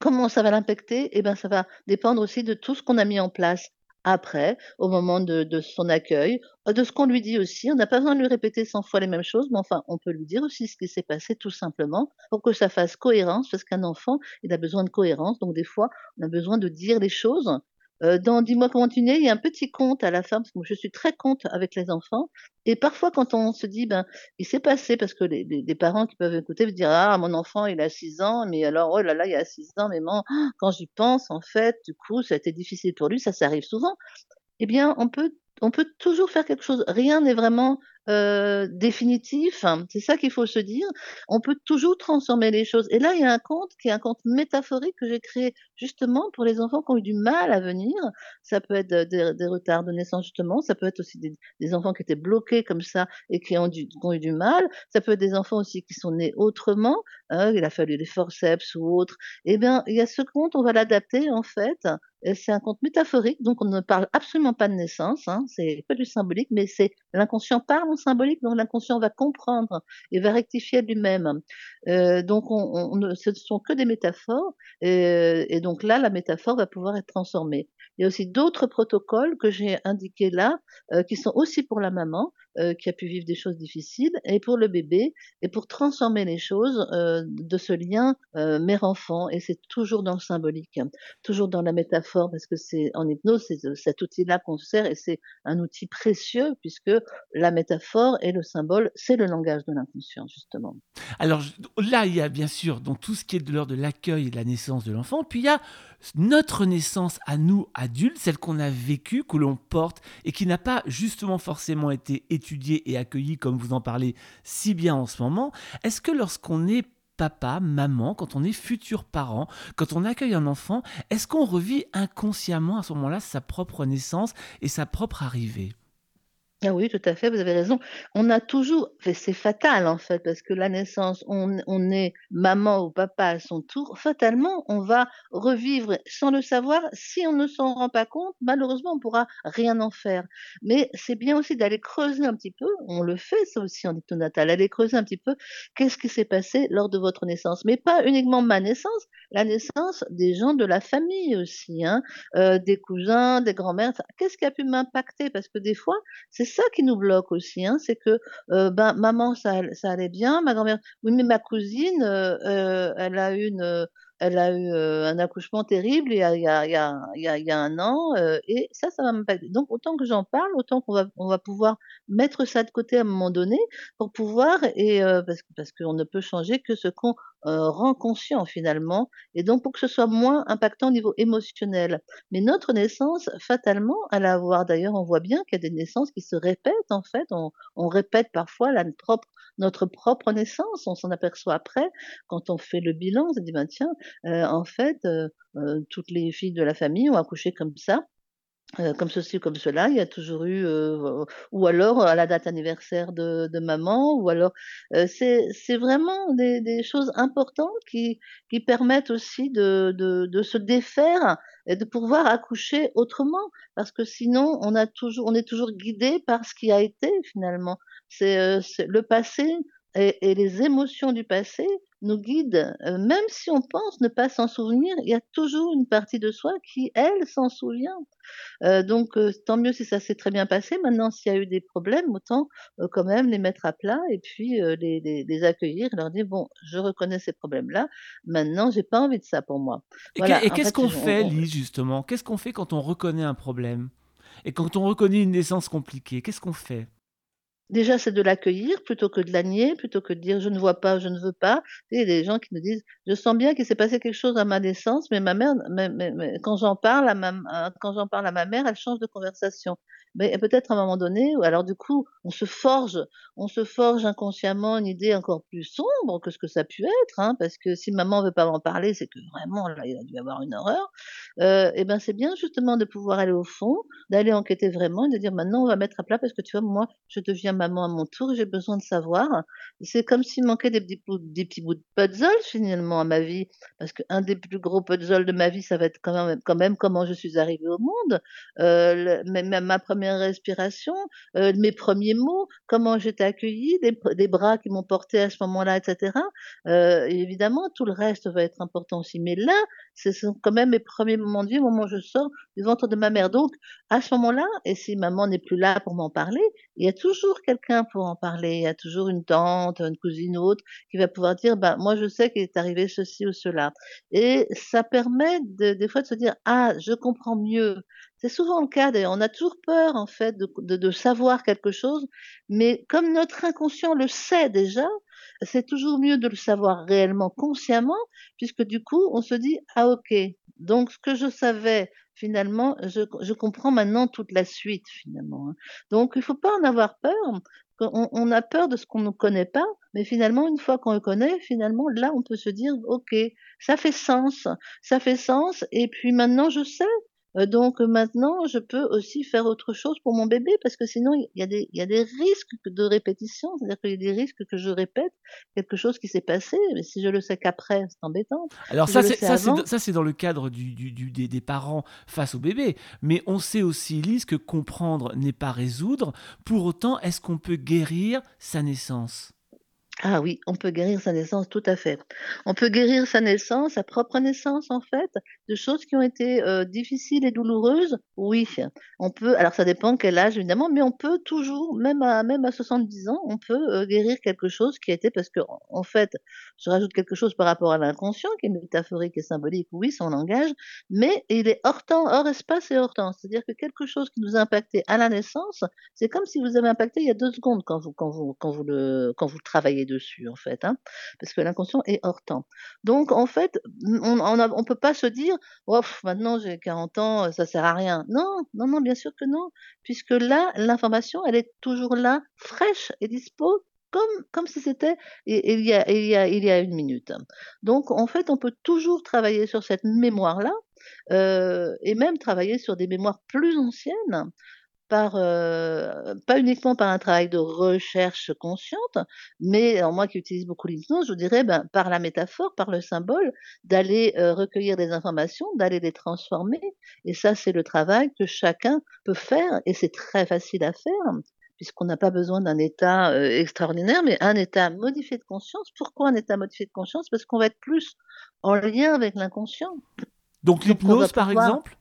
Comment ça va l'impacter? Eh ben, ça va dépendre aussi de tout ce qu'on a mis en place après, au moment de de son accueil, heu, de ce qu'on lui dit aussi. On n'a pas besoin de lui répéter 100 fois les mêmes choses, mais enfin, on peut lui dire aussi ce qui s'est passé tout simplement pour que ça fasse cohérence, parce qu'un enfant, il a besoin de cohérence, donc des fois, on a besoin de dire les choses Heu, dans Dis-moi comment tu nais, il y a un petit conte à la fin, parce que moi je suis très conte avec les enfants et parfois quand on se dit: «Ben, il s'est passé» parce que les parents qui peuvent écouter vont dire: «Ah mon enfant il a 6 ans, mais alors oh là là, il a 6 ans, mais man quand j'y pense en fait, du coup ça a été difficile pour lui», ça, ça arrive souvent. Eh bien, on peut on peut toujours faire quelque chose. Rien n'est vraiment, heu, définitif, hein. c'est ça qu'il faut se dire. On peut toujours transformer les choses et là, il y a un conte qui est un conte métaphorique que j'ai créé justement pour les enfants qui ont eu du mal à venir. Ça peut être, heu, des retards de naissance justement, ça peut être aussi des enfants qui étaient bloqués comme ça et qui ont qui ont eu du mal. Ça peut être des enfants aussi qui sont nés autrement, hein, il a fallu des forceps ou autre. Eh bien, il y a ce conte, on va l'adapter en fait c'est un conte métaphorique, donc on ne parle absolument pas de naissance, hein, c'est pas du symbolique, mais c'est l'inconscient parle en symbolique, donc l'inconscient va comprendre et va rectifier lui-même. Heu, donc ce ne sont que des métaphores, et donc là, la métaphore va pouvoir être transformée. Il y a aussi d'autres protocoles que j'ai indiqués là, heu, qui sont aussi pour la maman, heu, qui a pu vivre des choses difficiles. Et pour le bébé et pour transformer les choses, heu, de ce lien, heu, mère-enfant. Et c'est toujours dans le symbolique, hein, toujours dans la métaphore parce que c'est en hypnose, c'est ce cet outil-là qu'on sert. Et c'est un outil précieux puisque la métaphore et le symbole, c'est le langage de l'inconscient justement. Alors là, il y a bien sûr donc tout ce qui est de l'ordre de l'accueil et de la naissance de l'enfant, puis il y a notre naissance à nous adultes, celle qu'on a vécue, que l'on porte et qui n'a pas justement forcément été étudiée et accueillie comme vous en parlez si bien en ce moment. Est-ce que lorsqu'on est papa, maman, quand on est futur parent, quand on accueille un enfant, est-ce qu'on revit inconsciemment à ce moment-là sa propre naissance et sa propre arrivée? Ah oui, tout à fait, vous avez raison. On a toujours c'est fatal en fait, parce que la naissance, on on est maman ou papa à son tour, fatalement, on va revivre sans le savoir. Si on ne s'en rend pas compte, malheureusement, on pourra rien en faire. Mais c'est bien aussi d'aller creuser un petit peu, on le fait ça aussi en hypnonatal, aller creuser un petit peu qu'est-ce qui s'est passé lors de votre naissance. Mais pas uniquement ma naissance, la naissance des gens de la famille aussi, hein, heu, des cousins, des grands-mères, qu'est-ce qui a pu m'impacter? Parce que des fois, c'est ça qui nous bloque aussi, hein, c'est que, heu, ben, maman ça ça allait bien, ma grand-mère oui, mais ma cousine, heu heu, elle a eu une, elle a eu, un accouchement terrible il y a 1 an, et ça, ça va m'impacter. Donc autant que j'en parle, autant qu'on va on va pouvoir mettre ça de côté à un moment donné pour pouvoir et parce parce qu'on ne peut changer que ce qu'on, heu, rend conscient finalement et donc pour que ce soit moins impactant au niveau émotionnel. Mais notre naissance, fatalement, à voir d'ailleurs, on voit bien qu'il y a des naissances qui se répètent en fait. On on répète parfois la propre notre propre naissance. On s'en aperçoit après quand on fait le bilan, on se dit: «Ben tiens, heu, en fait, heu heu, toutes les filles de la famille ont accouché comme ça». Heu, comme ceci ou comme cela, il y a toujours eu, heu, ou alors à la date anniversaire de de maman ou alors, heu, c'est vraiment des des choses importantes qui qui permettent aussi de de de se défaire et de pouvoir accoucher autrement. Parce que sinon on a toujours on est toujours guidé par ce qui a été finalement. C'est le passé et et les émotions du passé nous guident, heu, même si on pense ne pas s'en souvenir, il y a toujours une partie de soi qui, elle, s'en souvient. Heu, donc heu, tant mieux si ça s'est très bien passé. Maintenant s'il y a eu des problèmes, autant, quand même les mettre à plat et puis, les les les accueillir et leur dire: «Bon, je reconnais ces problèmes-là, maintenant j'ai pas envie de ça pour moi». Et Voilà, qu'est-ce qu'on fait, on Lise, justement? Qu'est-ce qu'on fait quand on reconnaît un problème? Et quand on reconnaît une naissance compliquée, qu'est-ce qu'on fait? Déjà, c'est de l'accueillir plutôt que de la nier, plutôt que de dire: «Je ne vois pas, je ne veux pas». Il y a des gens qui nous disent: «Je sens bien qu'il s'est passé quelque chose à ma naissance, mais ma mère quand j'en parle à ma quand j'en parle à ma mère, elle change de conversation». Mais peut-être à un moment donné alors du coup, on se forge on se forge inconsciemment une idée encore plus sombre que ce que ça pu être, hein, parce que si maman veut pas m'en parler, c'est que vraiment là, il a dû avoir une horreur. Heu et ben, c'est bien justement de pouvoir aller au fond, d'aller enquêter vraiment et de dire: «Maintenant, on va mettre à plat parce que tu vois, moi, je deviens maman à mon tour j'ai besoin de savoir». C'est comme s'il manquait des petits bouts de puzzle finalement à ma vie, parce qu'un des plus gros puzzles de ma vie, ça va être quand même comment je suis arrivée au monde, même ma première respiration, heu, mes premiers mots, comment j'étais accueillie, des bras qui m'ont portée à ce moment-là et cetera. Heu, évidemment, tout le reste va être important aussi. Mais là, ce sont quand même mes premiers moments de vie, au moment où je sors du ventre de ma mère. Donc, à ce moment-là, et si maman n'est plus là pour m'en parler, il y a toujours quelqu'un pour en parler. Il y a toujours une tante, une cousine ou autre qui va pouvoir dire: «Bah, moi, je sais qu'il est arrivé ceci ou cela». Et ça permet de des fois de se dire: «Ah, je comprends mieux». C'est souvent le cas d'ailleurs. On a toujours peur en fait de de de savoir quelque chose, mais comme notre inconscient le sait déjà, c'est toujours mieux de le savoir réellement consciemment, puisque du coup, on se dit: «Ah OK, donc ce que je savais finalement, je je comprends maintenant toute la suite finalement, hein». Donc il faut pas en avoir peur. On on a peur de ce qu'on ne connaît pas, mais finalement une fois qu'on le connaît, finalement là, on peut se dire: «OK, ça fait sens, ça fait sens et puis maintenant je sais». Heu, donc maintenant, je peux aussi faire autre chose pour mon bébé parce que sinon il y a des il y a des risques de répétition, c'est-à-dire qu'il y a des risques que je répète quelque chose qui s'est passé, mais si je le sais qu'après, c'est embêtant. Alors Si ça, c'est ça, c'est avant ça, c'est dans le cadre du du du des des parents face au bébé. Mais on sait aussi, Lise, que comprendre n'est pas résoudre. Pour autant, est-ce qu'on peut guérir sa naissance? Ah oui, on peut guérir sa naissance, tout à fait. On peut guérir sa naissance, sa propre naissance en fait, de choses qui ont été, heu, difficiles et douloureuses, oui. On peut alors ça dépend quel âge évidemment, mais on peut toujours, même à même à 70 ans, on peut, heu, guérir quelque chose qui a été parce qu'en en fait, je rajoute quelque chose par rapport à l'inconscient qui est métaphorique et symbolique, oui, son langage, mais il est hors temps, hors espace et hors temps. C'est-à-dire que quelque chose qui nous a impacté à la naissance, c'est comme si vous avez impacté il y a 2 secondes quand vous quand vous travaillez dessus, en fait, hein, parce que l'inconscient est hors temps. Donc en fait, on on peut pas se dire: «Oh maintenant j'ai 40 ans, heu, ça sert à rien». Non, non, non, bien sûr que non, puisque là, l'information, elle est toujours là, fraîche et dispo comme comme si c'était il y a il il y a 1 minute. Donc en fait, on peut toujours travailler sur cette mémoire-là, heu et même travailler sur des mémoires plus anciennes par, heu, pas uniquement par un travail de recherche consciente, mais alors moi qui utilise beaucoup l'hypnose, je vous dirais, ben, par la métaphore, par le symbole, d'aller, heu, recueillir des informations, d'aller les transformer et ça, c'est le travail que chacun peut faire et c'est très facile à faire, puisqu'on n'a pas besoin d'un état, heu, extraordinaire, mais un état modifié de conscience. Pourquoi un état modifié de conscience? Parce qu'on va être plus en lien avec l'inconscient. Donc l'hypnose, par pouvoir exemple?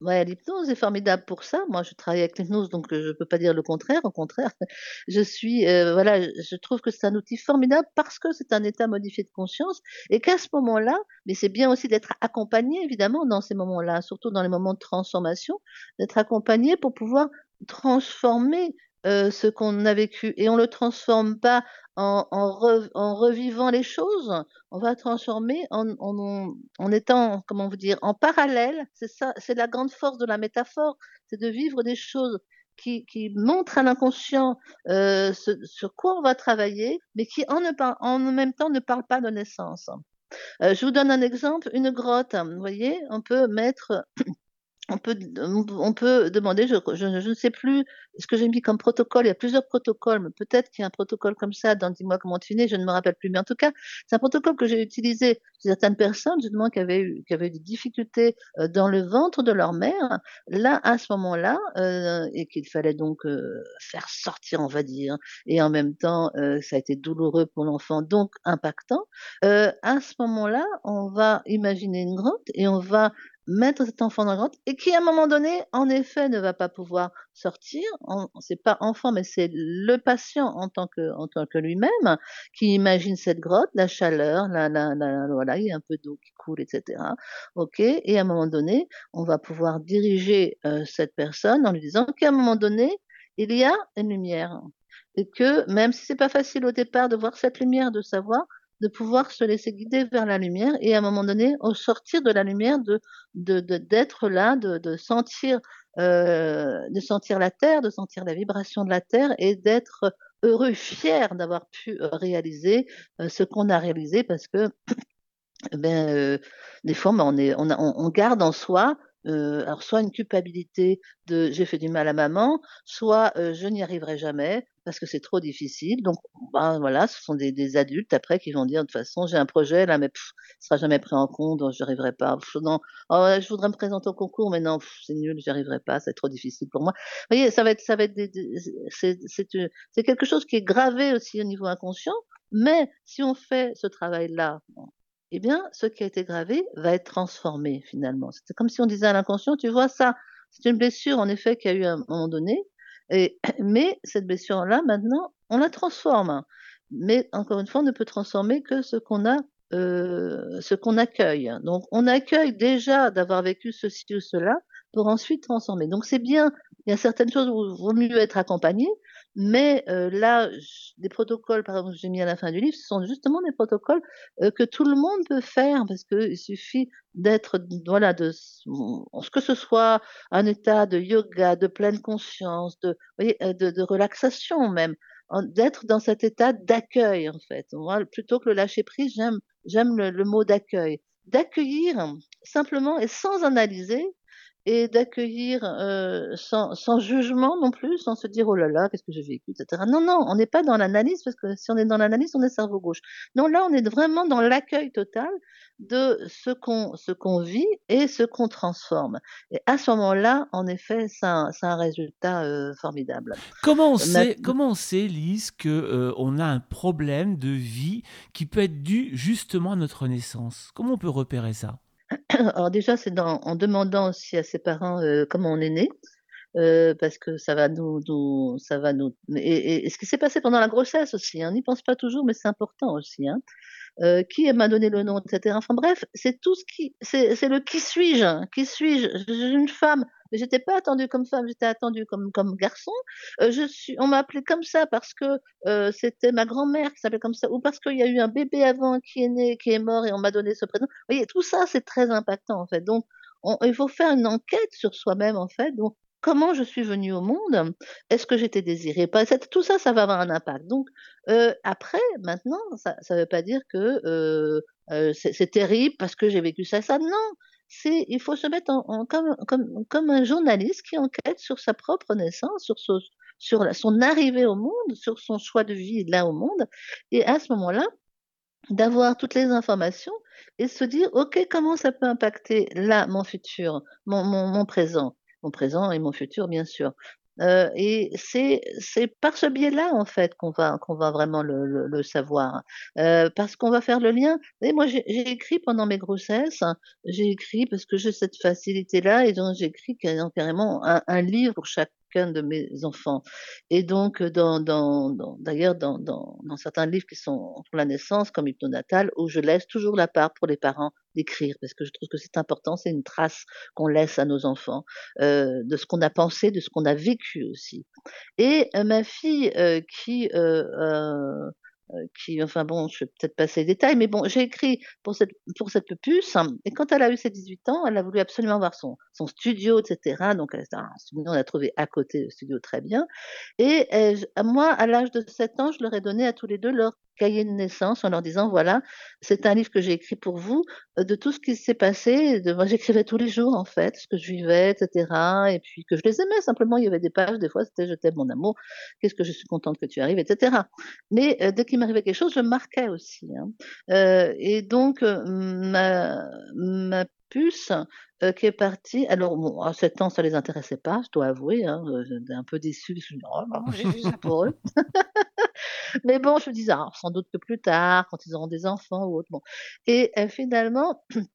Ouais, l'hypnose est formidable pour ça. Moi, je travaille avec l'hypnose, donc heu, je peux pas dire le contraire. Au contraire, je suis, heu, voilà, je trouve que c'est un outil formidable parce que c'est un état modifié de conscience et qu'à ce moment-là mais c'est bien aussi d'être accompagné évidemment dans ces moments-là, surtout dans les moments de transformation, d'être accompagné pour pouvoir transformer, heu, ce qu'on a vécu et on le transforme pas en en rev en revivant les choses, on va transformer en en étant, comment vous dire? En parallèle, c'est ça, c'est la grande force de la métaphore, c'est de vivre des choses qui qui montrent à l'inconscient, ce sur quoi on va travailler, mais qui en ne en même temps ne parlent pas de naissance. Heu, je vous donne un exemple, une grotte, vous voyez? On peut mettre on peut on peut demander, je je je ne sais plus ce que j'ai mis comme protocole, il y a plusieurs protocoles, mais peut-être qu'il y a un protocole comme ça dans Dis-moi comment tu né, je ne me rappelle plus. Mais en tout cas, c'est un protocole que j'ai utilisé certaines personnes, justement, qui avaient eu qui avaient eu des difficultés, heu, dans le ventre de leur mère. Là, à ce moment-là, heu et qu'il fallait donc, heu, faire sortir, on va dire et en même temps, heu, ça a été douloureux pour l'enfant, donc impactant. Heu, à ce moment-là, on va imaginer une grotte et on va mettre cet enfant dans la grotte et qui, à un moment donné, en effet, ne va pas pouvoir sortir. C'est pas enfant, mais c'est le patient en tant que lui-même, qui imagine cette grotte, la chaleur, la la voilà, il y a un peu d'eau qui coule et cetera. OK et à un moment donné, on va pouvoir diriger, heu, cette personne en lui disant qu'à un moment donné, il y a une lumière et que même si c'est pas facile au départ de voir cette lumière, de savoir, de pouvoir se laisser guider vers la lumière et à un moment donné, au sortir de la lumière, de d'être là, de sentir, heu, de sentir la terre, de sentir la vibration de la terre et d'être heureux, fier d'avoir pu, heu, réaliser, heu, ce qu'on a réalisé parce que, ben, heu, des fois, ben, on on garde en soi, heu, alors soit une culpabilité de: «J'ai fait du mal à maman», soit, heu: «Je n'y arriverai jamais parce que c'est trop difficile». Donc ben, voilà, ce sont des des adultes après qui vont dire: «De toute façon, j'ai un projet là, mais pff, il sera jamais pris en compte, donc j'y arriverai pas. Non, oh je voudrais me présenter au concours, mais non, c'est nul, j'y arriverai pas, c'est trop difficile pour moi». Vous voyez, ça va être ça va être des c'est c'est, c'est quelque chose qui est gravé aussi au niveau inconscient, mais si on fait ce travail-là, eh bien, ce qui a été gravé va être transformé finalement. C'est comme si on disait à l'inconscient: «Tu vois ça, c'est une blessure en effet qu'il a eu un moment donné et mais cette blessure-là maintenant, on la transforme». Mais encore une fois, on ne peut transformer que ce qu'on a, heu, ce qu'on accueille. Donc on accueille déjà d'avoir vécu ceci ou cela pour ensuite transformer. Donc c'est bien, il y a certaines choses où il vaut mieux être accompagné, mais heu, là, des protocoles, par exemple, que j'ai mis à la fin du livre, ce sont justement des protocoles, heu, que tout le monde peut faire parce qu'il suffit d'être voilà, de que ce soit un état de yoga, de pleine conscience, de voyez, heu, de de relaxation même, d'être dans cet état d'accueil, en fait. Moi, plutôt que le lâcher prise, j'aime j'aime le le mot d'accueil. D'accueillir simplement et sans analyser et d'accueillir, heu, sans sans jugement non plus, sans se dire: «Oh là là, qu'est-ce que j'ai vécu?» et cetera. Non, non, on n'est pas dans l'analyse parce que si on est dans l'analyse, on est cerveau gauche. Non, là, on est vraiment dans l'accueil total de ce qu'on ce qu'on vit et ce qu'on transforme et à ce moment-là, en effet, a un un résultat, heu, formidable. Comment on Ma sait comment on sait Lise que, heu, on a un problème de vie qui peut être dû justement à notre naissance? Comment on peut repérer ça? alors déjà, c'est dans en demandant aussi à ses parents, heu, comment on est né, heu, parce que ça va nous nous ça va nous et et ce qui s'est passé pendant la grossesse aussi, hein, on n'y pense pas toujours, mais c'est important aussi, hein. Heu, qui m'a donné le nom et cetera. Enfin bref, c'est tout ce qui c'est le qui suis-je? hein, Qui suis-je? Je suis une femme, mais j'étais pas attendue comme femme, j'étais attendue comme comme garçon. Heu, je suis on m'a appelée comme ça parce que, heu, c'était ma grand-mère qui s'appelait comme ça ou parce qu'il y a eu un bébé avant qui est né, qui est mort et on m'a donné ce prénom. Vous voyez, tout ça, c'est très impactant en fait. Donc on il faut faire une enquête sur soi-même en fait. Donc comment je suis venue au monde? Est-ce que j'étais désirée? Tout ça, ça va avoir un impact. Donc Heu, après, maintenant, ça ça veut pas dire que, c'est terrible parce que j'ai vécu ça, ça. Non! Il faut se mettre en comme un journaliste qui enquête sur sa propre naissance, sur son arrivée au monde, sur son choix de vie là au monde et à ce moment-là, d'avoir toutes les informations et se dire: «OK, comment ça peut impacter là, mon futur, mon présent?» mon présent et mon futur, bien sûr. Heu et c'est c'est par ce biais-là, en fait, qu'on va qu'on va vraiment le le le savoir, heu, parce qu'on va faire le lien. Voyez, moi, j'ai écrit pendant mes grossesses, j'ai écrit parce que j'ai cette facilité-là et donc ca carrément un un livre pour chacun de mes enfants et donc heu, dans d'ailleurs dans dans certains livres qui sont pour la naissance, comme Hypnonatal, où je laisse toujours la part pour les parents d'écrire parce que je trouve que c'est important, c'est une trace qu'on laisse à nos enfants heu, de ce qu'on a pensé, de ce qu'on a vécu aussi. Et heu, ma fille, qui, qui enfin bon, je vais peut-être passer les détails, mais bon, j'ai écrit pour cette pour cette puce hein, et quand elle a eu ses 18 ans, elle a voulu absolument avoir son son studio et cetera, donc studio, on a trouvé à côté le studio très bien et à moi, à l'âge de 7 ans, je leur ai donné à tous les 2 leur cahier de naissance en leur disant: «Voilà, c'est un livre que j'ai écrit pour vous, heu, de tout ce qui s'est passé, de moi j'écrivais tous les jours en fait, ce que je vivais et cetera et puis que je les aimais simplement. Il y avait des pages, des fois c'était: «Je t'aime mon amour, qu'est-ce que je suis contente que tu arrives» et cetera. Mais heu, dès qu'il m'arrivait quelque chose, je marquais aussi, hein. Heu et donc ma ma puce, qui est partie alors bon, à 7 ans, ça les intéressait pas, je dois avouer, hein, un peu que je me dis: «Oh j'ai fait ça pour eux». Mais bon, je me disais: «Ah, sans doute que plus tard, quand ils auront des enfants ou autre», bon et heu, finalement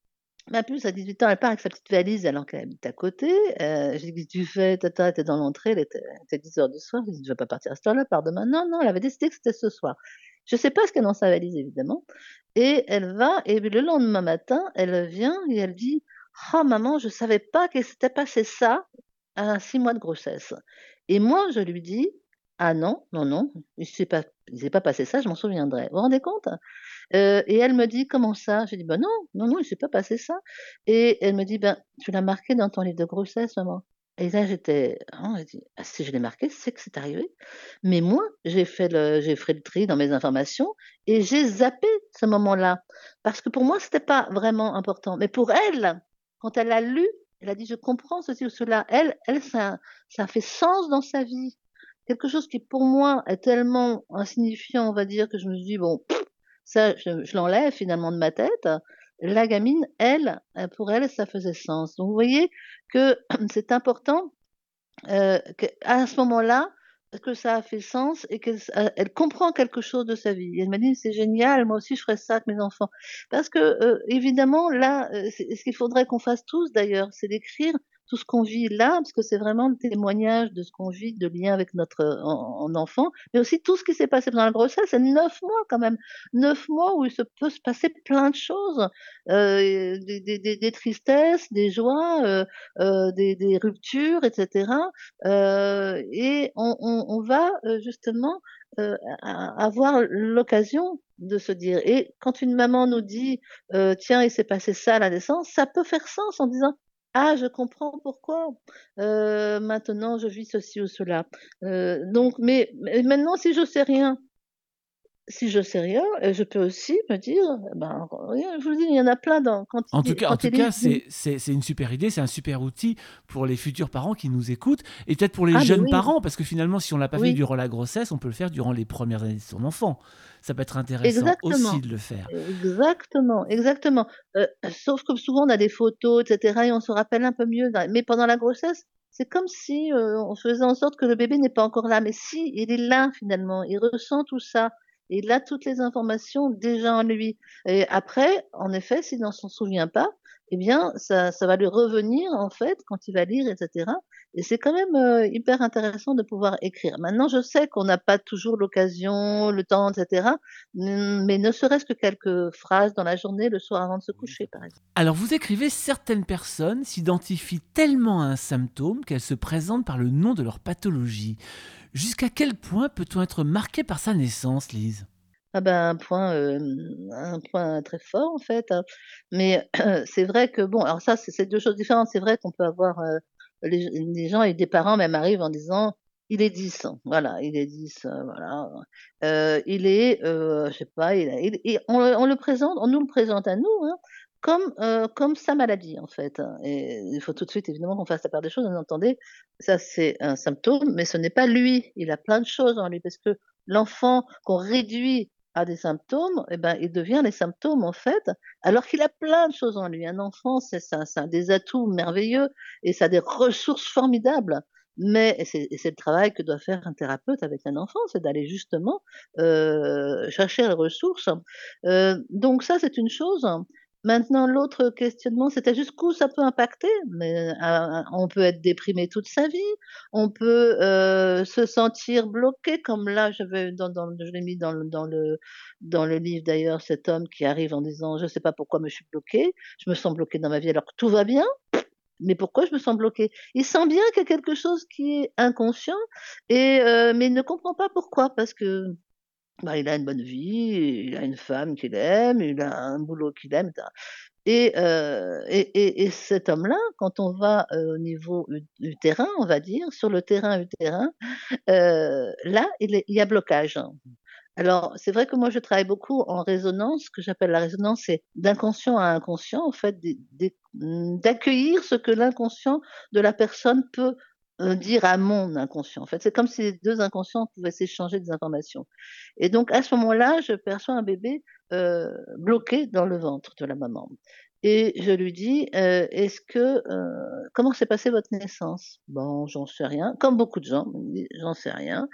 Ma puce à 18 ans, elle part avec sa petite valise alors qu'elle habite à côté, heu, j'ai dit: «Qu'est-ce que tu fais?» tata était dans l'entrée, elle était il était 10:00 du soir, j'ai «Tu vas pas partir à cette heure-là, pars demain». Non, non, elle avait décidé que c'était ce soir. Je sais pas ce qu'il y a dans sa valise évidemment et elle va et le lendemain matin, elle vient et elle dit: «Oh maman, je savais pas qu'il s'était passé ça à 6 mois de grossesse» et moi je lui dis: Ah non, non, non, il s'est pas s'est pas passé ça, je m'en souviendrai. Vous vous rendez compte? Heu et elle me dit: «Comment ça?» j'ai dit: «Bah non, non, non, il s'est pas passé ça» et elle me dit: «Ben, tu l'as marqué dans ton livre de grossesse maman» et là j'étais hein, dit: «Ah si je l'ai marqué, c'est que c'est arrivé». Mais moi, j'ai fait le j'ai fait le tri dans mes informations et j'ai zappé ce moment-là. Parce que pour moi, c'était pas vraiment important. Mais pour elle, quand elle a lu, elle a dit: «Je comprends ceci ou cela». Elle elle, ça ça a fait sens dans sa vie. Quelque chose qui pour moi est tellement insignifiant, on va dire, que je me suis dit: «Bon, ça je l'enlève finalement de ma tête». La gamine, elle, heu, pour elle, ça faisait sens. Donc vous voyez que c'est important, heu, qu'à ce moment-là, que ça a fait sens et qu'elle heu, elle comprend quelque chose de sa vie. Elle m'a dit: «C'est génial, moi aussi je ferais ça avec mes enfants». Parce que, heu, évidemment là, c'est ce qu'il faudrait qu'on fasse tous d'ailleurs, c'est d'écrire tout ce qu'on vit là, parce que c'est vraiment le témoignage de ce qu'on vit, de lien avec notre, en enfant, mais aussi tout ce qui s'est passé pendant la grossesse. C'est 9 mois quand même, 9 mois où il se peut se passer plein de choses, heu, des des des tristesses, des joies, heu heu, des ruptures et cetera, heu et on on va, justement, avoir l'occasion de se dire. Et quand une maman nous dit, «Tiens, il s'est passé ça à la naissance», ça peut faire sens en disant: «Ah, je comprends pourquoi, heu, maintenant je vis ceci ou cela». Heu, donc mais mais maintenant si je sais rien si je sais rien, heu, je peux aussi me dire, ben, rien, je vous dis, il y en a plein dans quand En tout cas en tout cas, c'est c'est c'est une super idée, c'est un super outil pour les futurs parents qui nous écoutent et peut-être pour les ah jeunes oui, parents, parce que finalement, si on l'a pas fait durant la grossesse, on peut le faire durant les premières années de son enfant. Ça peut être intéressant aussi de le faire. Exactement, exactement. Heu, sauf que souvent on a des photos et cetera et on se rappelle un peu mieux mais pendant la grossesse, c'est comme si, heu, on faisait en sorte que le bébé n'est pas encore là. Mais si, il est là finalement, il ressent tout ça. Il a toutes les informations déjà en lui et après, en effet, s'il ne s'en souvient pas, eh bien ça ça va lui revenir en fait quand il va lire et cetera et c'est quand même, heu, hyper intéressant de pouvoir écrire. Maintenant je sais qu'on n'a pas toujours l'occasion, le temps et cetera, Mmh, mais ne serait-ce que quelques phrases dans la journée, le soir avant de se coucher, par exemple. Alors vous écrivez: «Certaines personnes s'identifient tellement à un symptôme qu'elles se présentent par le nom de leur pathologie». Jusqu'à quel point peut-on être marqué par sa naissance, Lise? Ah ben, un point, hem, un point très fort, en fait, hein. Mais c'est vrai que bon, alors ça, c'est 2 choses différentes. C'est vrai qu'on peut avoir, heu, les gens et des parents même arrivent en disant: «Il est 10, voilà, il est 10, heu, voilà, heu, il est, heu, je sais pas, il il et on le présente on nous le présente à nous, hein, comme, comme sa maladie, en fait, et il faut tout de suite évidemment qu'on fasse la part des choses. Vous entendez? Ça, c'est un symptôme, mais ce n'est pas lui. Il a plein de choses en lui parce que l'enfant qu'on réduit a des symptômes, et ben, il devient les symptômes en fait, alors qu'il a plein de choses en lui. Un enfant, c'est ça ça a des atouts merveilleux et ça a des ressources formidables. Mais c'est le travail que doit faire un thérapeute avec un enfant, c'est d'aller justement, heu, chercher les ressources. Heu, donc ça, c'est une chose. Maintenant l'autre questionnement, c'était jusqu'où ça peut impacter, mais, heu, on peut être déprimé toute sa vie, on peut, heu, se sentir bloqué comme là j'avais dans je l'ai mis dans le dans le dans le livre d'ailleurs, cet homme qui arrive en disant: «Je ne sais pas pourquoi mais je suis bloqué, je me sens bloqué dans ma vie alors que tout va bien, mais pourquoi je me sens bloqué?» il sent bien qu'il y a quelque chose qui est inconscient et heu, mais il ne comprend pas pourquoi parce que, bah, il a une bonne vie, il a une femme qu'il aime, il a un boulot qu'il aime et heu et et et cet homme-là, quand on va, heu, au niveau, terrain, on va dire, sur le terrain terrain, heu, là, il il y a blocage. Alors, c'est vrai que moi, je travaille beaucoup en résonance. Ce que j'appelle la résonance, c'est d'inconscient à inconscient, en fait, d'accueillir ce que l'inconscient de la personne peut, dire à mon inconscient. En fait, c'est comme si les 2 inconscients pouvaient s'échanger des informations et donc à ce moment-là, je perçois un bébé, heu, bloqué dans le ventre de la maman et je lui dis: «Heu, est-ce que, heu, comment s'est passée votre naissance?» «Bon, j'en sais rien», comme beaucoup de gens, «J'en sais rien».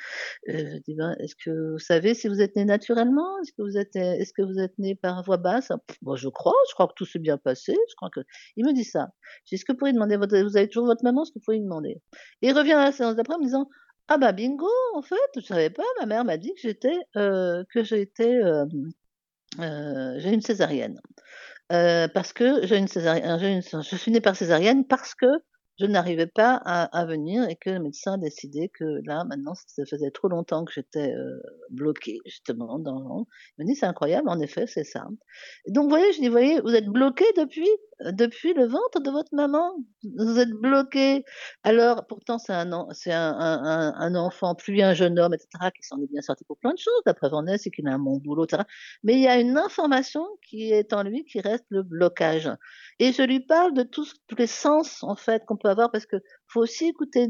Heu, je dis: «Ben, est-ce que vous savez si vous êtes né naturellement? Est-ce que vous êtes, est-ce né par voie basse?» «Bah, je crois, je crois que tout s'est bien passé, je crois que» il me dit ça. Je dis: «Est-ce que vous pourriez demander votre vous avez toujours votre maman? Est-ce que vous pourriez lui demander?» et il revient à la séance d'après en me disant: «Ah bah, bingo, en fait, je savais pas, ma mère m'a dit que j'étais, heu, que j'étais, j'ai une césarienne. Heu, parce que j'ai une césarienne je suis née par césarienne parce que je n'arrivais pas à venir et que le médecin a décidé que là, maintenant, ça faisait trop longtemps que j'étais, heu, bloquée justement dans il m'a dit: «C'est incroyable, en effet, c'est ça». Donc vous voyez, je dis: «Vous voyez, vous êtes bloquée depuis, heu, depuis le ventre de votre maman, vous êtes bloquée». Alors pourtant c'est un c'est un un enfant, puis un jeune homme et cetera, qui s'en est bien sorti pour plein de choses. La preuve en est, c'est qu'il a un bon boulot et cetera. Mais il y a une information qui est en lui qui reste le blocage et je lui parle de tous tous les sens en fait qu'on peut avoir parce que faut aussi écouter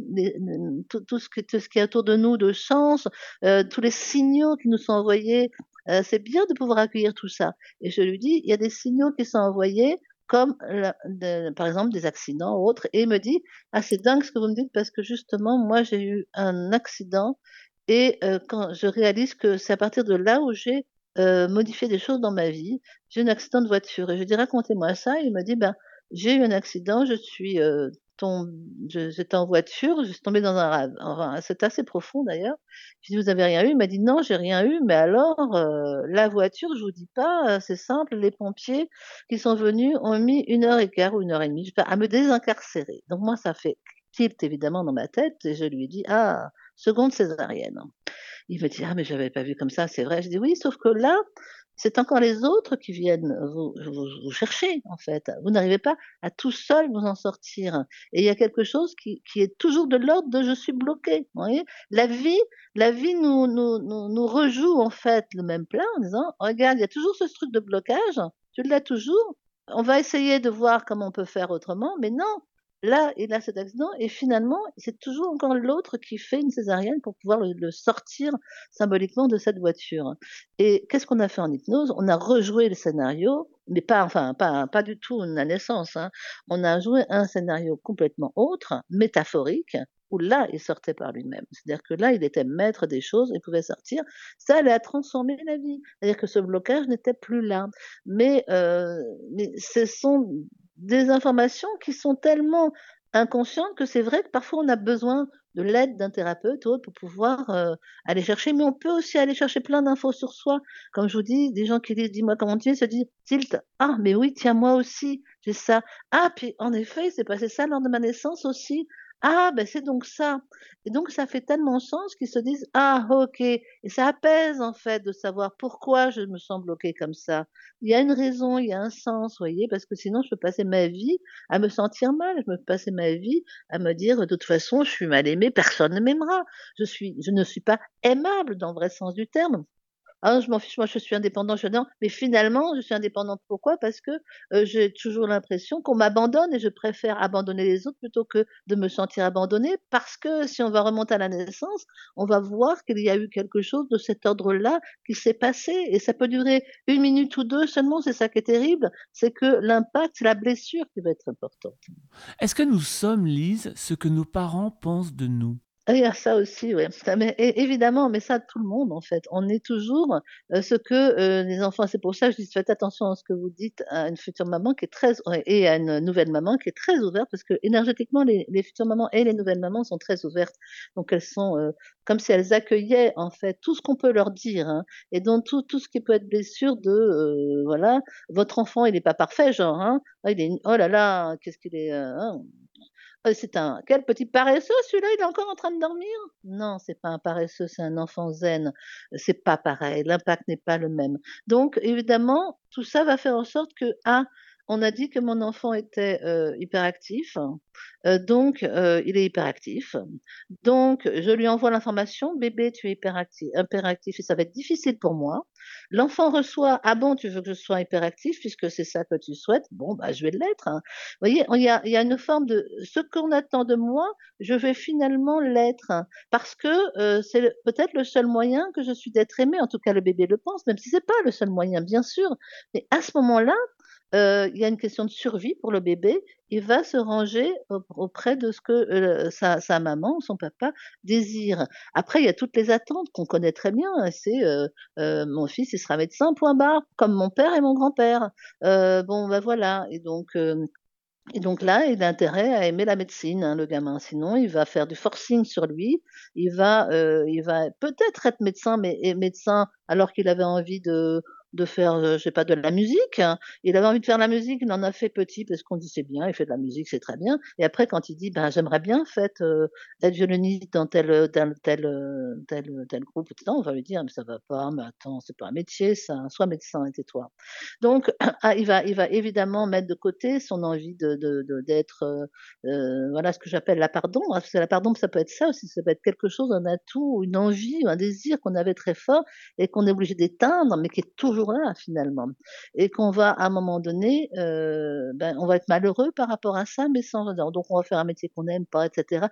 tout ce y a autour de nous de sens, heu, tous les signaux qui nous sont envoyés. Heu, c'est bien de pouvoir accueillir tout ça et je lui dis: «Il y a des signaux qui sont envoyés comme par exemple des accidents ou autres» et il me dit: «Ah c'est dingue ce que vous me dites parce que justement moi j'ai eu un accident et heu, quand je réalise que c'est à partir de là où j'ai, modifié des choses dans ma vie. J'ai eu un accident de voiture» et je lui dis: «Racontez-moi ça» il me dit: «Ben, j'ai eu un accident, je suis, j'étais en voiture, je suis tombée dans un rave». Enfin, c'est assez profond d'ailleurs. Je dis: «Vous avez rien eu?» il m'a dit: «Non, j'ai rien eu, mais alors, heu, la voiture, je vous dis pas, heu, c'est simple, les pompiers qui sont venus ont mis 1 heure et quart ou 1 heure et demie, pas, à me désincarcérer». Donc moi, ça fait tilt évidemment dans ma tête et je lui dis: «Ah, seconde césarienne». Il me dit: «Ah mais j'avais pas vu comme ça, c'est vrai». Je dis: «Oui, sauf que là, c'est encore les autres qui viennent vous vous vous chercher en fait. Vous n'arrivez pas à tout seul vous en sortir et il y a quelque chose qui qui est toujours de l'ordre de "je suis bloqué", vous voyez? La vie la vie nous nous nous nous rejoue en fait le même plat en disant: «Regarde, il y a toujours ce truc de blocage, tu l'as toujours, on va essayer de voir comment on peut faire autrement, mais non, là il a cet accident et finalement c'est toujours encore l'autre qui fait une césarienne pour pouvoir le sortir symboliquement de cette voiture» et qu'est-ce qu'on a fait en hypnose? On a rejoué le scénario, mais pas enfin pas pas du tout la naissance, hein. On a joué un scénario complètement autre, métaphorique, où là, il sortait par lui-même. C'est-à-dire que là, il était maître des choses, il pouvait sortir. Ça lui a transformé la vie. C'est-à-dire que ce blocage n'était plus là. Mais heu, mais ce sont des informations qui sont tellement inconscientes que c'est vrai que parfois on a besoin de l'aide d'un thérapeute ou autre pour pouvoir, heu, aller chercher. Mais on peut aussi aller chercher plein d'infos sur soi. Comme je vous dis, des gens qui disent: «Dis-moi comment tu es», se disent tilt: «Ah mais oui, tiens moi aussi, j'ai ça. Ah puis en effet, il passé ça lors de ma naissance aussi. Ah ben c'est donc ça» et donc ça fait tellement sens qu'ils se disent: «Ah OK» et ça apaise en fait de savoir pourquoi je me sens bloquée comme ça. Il y a une raison, il y a un sens, voyez? Parce que sinon je peux passer ma vie à me sentir mal, je peux passer ma vie à me dire: «De toute façon, je suis mal aimée, personne ne m'aimera. Je suis je ne suis pas aimable dans le vrai sens du terme». «Ah je m'en fiche, moi je suis indépendant», je fais: «Non, mais finalement je suis indépendante pourquoi? Parce que, heu, j'ai toujours l'impression qu'on m'abandonne et je préfère abandonner les autres plutôt que de me sentir abandonnée». Parce que si on va remonter à la naissance, on va voir qu'il y a eu quelque chose de cet ordre-là qui s'est passé et ça peut durer 1 minute ou 2 seulement, c'est ça qui est terrible, c'est que l'impact, c'est la blessure qui va être importante. Est-ce que nous sommes, Lise, ce que nos parents pensent de nous? Ah, il y a ça aussi, é évidemment, mais ça tout le monde en fait. On est toujours, heu, ce que, heu, les enfants c'est pour ça que je dis: «Faites attention à ce que vous dites à une future maman qui est très et à une nouvelle maman qui est très ouverte» parce qu'énergétiquement les les futures mamans et les nouvelles mamans sont très ouvertes. Donc elles sont, heu, comme si elles accueillaient en fait tout ce qu'on peut leur dire, hein et donc tout tout ce qui peut être blessure de, voilà: «Votre enfant il est pas parfait genre, hein. Ah il est oh là là, qu'est-ce qu'il est, hein, oh c'est un quel petit paresseux celui-là, il est encore en train de dormir». Non, c'est pas un paresseux, c'est un enfant zen. C'est pas pareil, l'impact n'est pas le même. Donc évidemment, tout ça va faire en sorte que, ah, on a dit que mon enfant était, heu, hyperactif, heu, donc heu, il est hyperactif. Donc je lui envoie l'information: «Bébé, tu es hyperacti hyperactif et ça va être difficile pour moi». L'enfant reçoit: «Ah bon, tu veux que je sois hyperactif puisque c'est ça que tu souhaites? Bon bah je vais l'être, hein». Vous voyez? Il y a une forme de ce qu'on attend de moi, je vais finalement l'être parce que, c'est peut-être le seul moyen que je suis d'être aimée, en tout cas le bébé le pense, même si c'est pas le seul moyen bien sûr. Mais à ce moment-là, heu, il y a une question de survie pour le bébé, il va se ranger aup auprès de ce que, heu, sa maman ou son papa désire. Après il y a toutes les attentes qu'on connaît très bien, c'est, heu: «Mon fils il sera médecin point barre, comme mon père et mon grand-père». Bon bah voilà et donc et donc là, il a intérêt à aimer la médecine, hein, le gamin. Sinon il va faire du forcing sur lui, il va, peut-être être médecin mais médecin alors qu'il avait envie de de faire, heu, je sais pas, de la musique. hein. Il avait envie de faire de la musique, il en a fait petit parce qu'on dit: «C'est bien, il fait de la musique, c'est très bien» et après quand il dit: «Ben, j'aimerais bien en fait, heu, être violoniste dans tel, dans tel, tel, heu, tel groupe ça», on va lui dire: «Mais ça va pas, mais attends, c'est pas un métier ça, sois médecin et tais-toi». Donc ah, il va il va évidemment mettre de côté son envie de de de d'être, heu, voilà ce que j'appelle la pardon, hein, parce que la pardon ça peut être ça aussi, ça peut être quelque chose, un atout, une envie, un désir qu'on avait très fort et qu'on est obligé d'éteindre, mais qui est toujours là finalement. Et qu'on va à un moment donné, heu, ben, on va être malheureux par rapport à ça, mais sans donc on va faire un métier qu'on n'aime pas et cetera.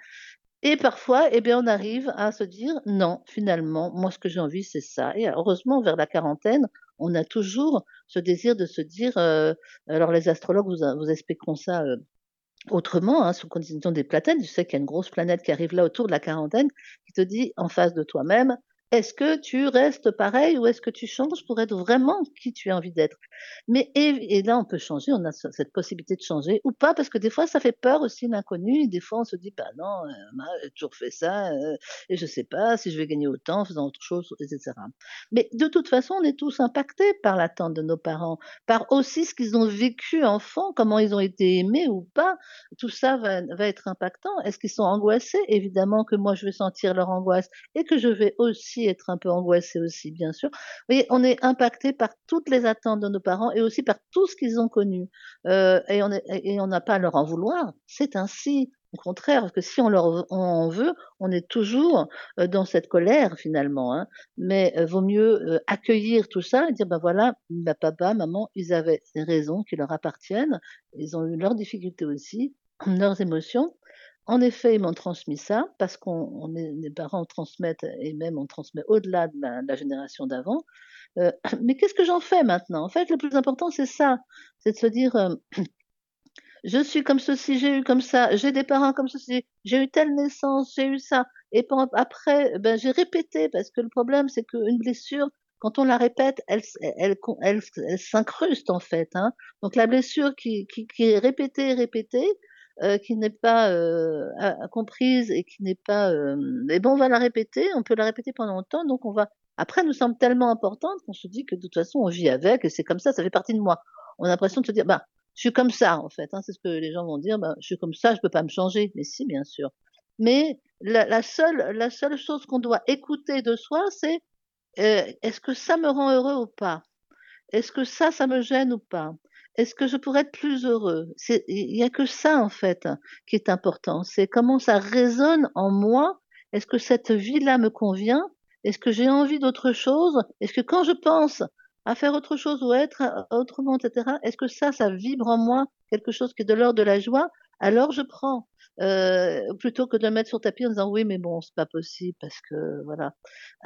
Et parfois, eh bien, on arrive à se dire: «Non, finalement, moi ce que j'ai envie c'est ça» et heureusement vers la quarantaine, on a toujours ce désir de se dire, heu, alors les astrologues vous vous expliqueront ça, heu, autrement, hein, sous condition des planètes. Je sais qu'il y a une grosse planète qui arrive là autour de la quarantaine, qui te dit en face de toi-même: «Est-ce que tu restes pareil ou est-ce que tu changes pour être vraiment qui tu as envie d'être?» mais et là on peut changer, on a ce cette possibilité de changer ou pas, parce que des fois ça fait peur aussi l'inconnu des fois on se dit: «Bah non, j'ai toujours fait ça, heu, et je sais pas si je vais gagner autant en faisant autre chose» et cetera. Mais de toute façon, on est tous impactés par l'attente de nos parents, par aussi ce qu'ils ont vécu enfant, comment ils ont été aimés ou pas. Tout ça va va être impactant. Est-ce qu'ils sont angoissés? Évidemment que moi je vais sentir leur angoisse et que je vais aussi être un peu angoissée aussi, bien sûr. Vous voyez, on est impacté par toutes les attentes de nos parents et aussi par tout ce qu'ils ont connu. Heu et on n'a pas à leur en vouloir. C'est ainsi. Au contraire, que si on leur en veut, on est toujours, heu, dans cette colère finalement, hein. Mais, heu, vaut mieux, accueillir tout ça et dire: «Bah, voilà, papa, maman, ils avaient des raisons qui leur appartiennent. Ils ont eu leurs difficultés aussi, leurs émotions. En effet, ils m'ont transmis ça parce qu'on les parents transmettent et même on transmet au-delà de la génération d'avant. Heu, mais qu'est-ce que j'en fais maintenant? En fait, le plus important, c'est ça, c'est de se dire, hem: «Je suis comme ceci, j'ai eu comme ça, j'ai des parents comme ceci, j'ai eu telle naissance, j'ai eu ça» et après, ben, j'ai répété parce que le problème, c'est qu'une blessure, quand on la répète, elle elle elle s'incruste en fait, hein. Donc la blessure qui est répétée, répétée, heu, qui n'est pas, heu, a comprise et qui n'est pas, et ben, on va la répéter, on peut la répéter pendant longtemps, donc on va après, nous semble tellement importante qu'on se dit que de toute façon, on vit avec et c'est comme ça, ça fait partie de moi. On a l'impression de se dire: «Bah, je suis comme ça en fait, hein», c'est ce que les gens vont dire: «Bah, je suis comme ça, je peux pas me changer». Mais si, bien sûr. Mais la la seule la seule chose qu'on doit écouter de soi, c'est, heu: «Est-ce que ça me rend heureux ou pas? Est-ce que ça, ça me gêne ou pas? Est-ce que je pourrais être plus heureux?» il y a que ça en fait, qui est important. C'est comment ça résonne en moi. Est-ce que cette vie-là me convient? Est-ce que j'ai envie d'autre chose? Est-ce que quand je pense à faire autre chose ou à être, autrement et cetera, est-ce que ça, ça vibre en moi quelque chose qui est de l'ordre de la joie? Alors je prends, heu, plutôt que de le mettre sur tapis en disant: «Oui, mais bon, c'est pas possible parce que voilà».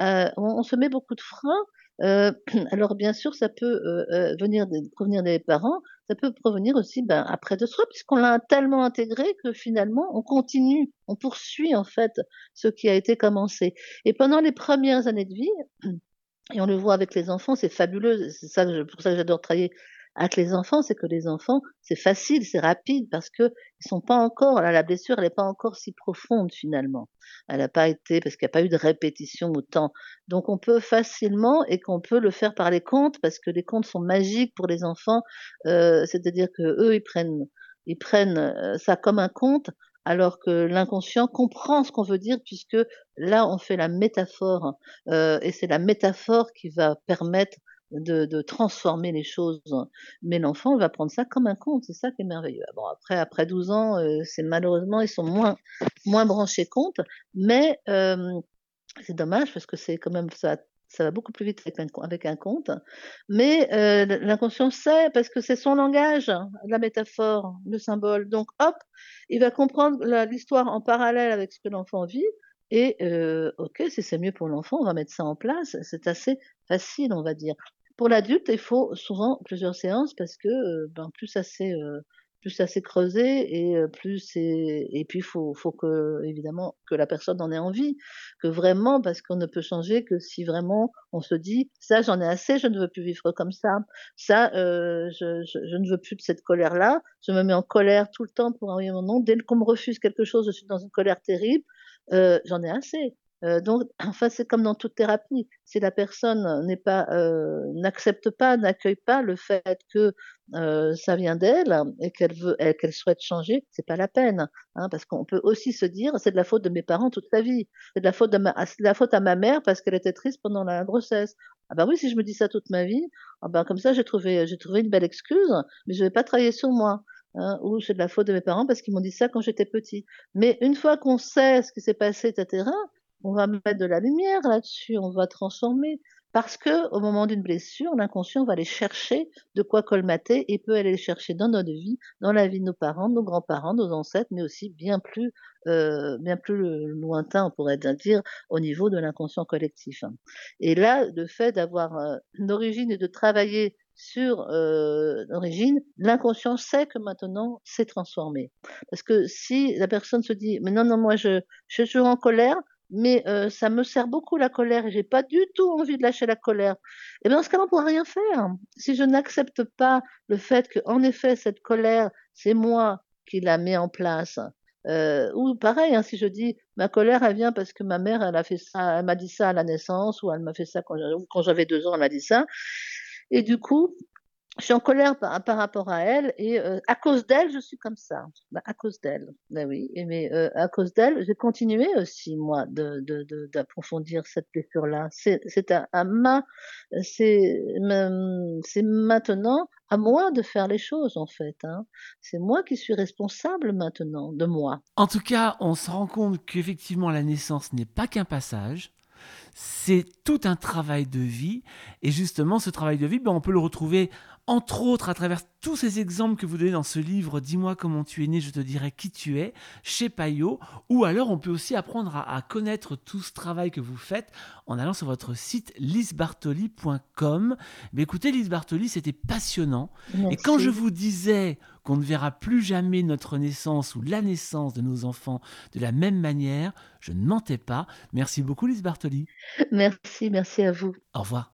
Heu, on se met beaucoup de freins, alors bien sûr ça peut, heu heu, venir provenir des parents, ça peut provenir aussi, ben, après de soi puisqu'on l'a tellement intégré que finalement on continue, on poursuit en fait ce qui a été commencé. Et pendant les premières années de vie et on le voit avec les enfants, c'est fabuleux, c'est ça pour ça que j'adore travailler avec les enfants, c'est que les enfants, c'est facile, c'est rapide parce qu'ils sont pas encore là, la blessure, elle est pas encore si profonde finalement. Elle a pas été parce qu'il y a pas eu de répétition autant. Donc on peut facilement et qu'on peut le faire par les contes parce que les contes sont magiques pour les enfants, heu, c'est-à-dire qu'eux, ils prennent ils prennent, heu, ça comme un conte, alors que l'inconscient comprend ce qu'on veut dire puisque là, on fait la métaphore, heu et c'est la métaphore qui va permettre de transformer les choses. Mais l'enfant va prendre ça comme un conte, c'est ça qui est merveilleux. Ah bon après après 12 ans, heu, c'est malheureusement ils sont moins moins branchés conte, mais hem, c'est dommage parce que c'est quand même ça ça va beaucoup plus vite avec un conte, mais heu, l l'inconscient sait parce que c'est son langage, la métaphore, le symbole, donc hop, il va comprendre l'histoire en parallèle avec ce que l'enfant vit et OK, si c'est mieux pour l'enfant, on va mettre ça en place. C'est assez facile, on va dire. Pour l'adulte, il faut souvent plusieurs séances parce que, heu, ben, plus ça s'est, heu, plus ça s'est creusé et heu, plus c'est et puis faut faut que évidemment que la personne en ait envie, que vraiment parce qu'on ne peut changer que si vraiment on se dit: «Ça, j'en ai assez, je ne veux plus vivre comme ça. Ça, je je ne veux plus de cette colère-là. Je me mets en colère tout le temps pour ou un non. Dès qu'on me refuse quelque chose, je suis dans une colère terrible. J'en ai assez». Heu, donc enfin, c'est comme dans toute thérapie, si la personne heu, n'accepte pas, n'accueille pas le fait que, heu, ça vient d'elle et qu'elle veut qu'elle souhaite changer, c'est pas la peine, hein. Parce qu'on peut aussi se dire: «C'est de la faute de mes parents toute la vie. C'est de la faute de la faute à ma mère parce qu'elle était triste pendant la grossesse». Ah bah oui, si je me dis ça toute ma vie, bah, comme ça j'ai trouvé j'ai trouvé une belle excuse, mais je vais pas travailler sur moi, hein. Ou c'est de la faute de mes parents parce qu'ils m'ont dit ça quand j'étais petit. Mais une fois qu'on sait ce qui s'est passé et cetera, on va mettre de la lumière là-dessus, on va transformer. Parce que au moment d'une blessure, l'inconscient va aller chercher de quoi colmater et peut aller les chercher dans notre vie, dans la vie de nos parents, de nos grands-parents, nos ancêtres, mais aussi bien plus, heu, bien plus lointain, on pourrait dire, au niveau de l'inconscient collectif. Et là, le fait d'avoir, heu, une origine et de travailler sur, l'origine, l'inconscient sait que maintenant c'est transformé. Parce que si la personne se dit: «Mais non, non, moi je je suis toujours en colère, mais heu, ça me sert beaucoup la colère et j'ai pas du tout envie de lâcher la colère. Et bien dans ce cas-là, on pourra rien faire. Si je n'accepte pas le fait qu'en effet cette colère, c'est moi qui la mets en place, heu, ou pareil, hein, si je dis: «Ma colère, elle vient parce que ma mère, elle a fait ça, elle m'a dit ça à la naissance ou elle m'a fait ça quand j'avais 2 ans, elle m'a dit ça» et du coup je suis en colère par rapport à elle et heu, à cause d'elle, je suis comme ça. Bah, à cause d'elle. Bah, oui mais heu, à cause d'elle, j'ai continué aussi moi de d'approfondir cette blessure-là. C'est à à ma c'est maintenant à moi de faire les choses en fait, hein. C'est moi qui suis responsable maintenant de moi. En tout cas, on se rend compte qu'effectivement la naissance n'est pas qu'un passage, c'est tout un travail de vie et justement ce travail de vie, ben, on peut le retrouver entre autres à travers tous ces exemples que vous donnez dans ce livre Dis-moi comment tu es né, je te dirai qui tu es, chez Payot, ou alors on peut aussi apprendre à, connaître tout ce travail que vous faites en allant sur votre site lisbartoli.com. Mais écoutez, Lise Bartoli, c'était passionnant. Et quand je vous disais qu'on ne verra plus jamais notre naissance ou la naissance de nos enfants de la même manière, je ne mentais pas. Merci beaucoup, Lise Bartoli. Merci, merci à vous. Au revoir.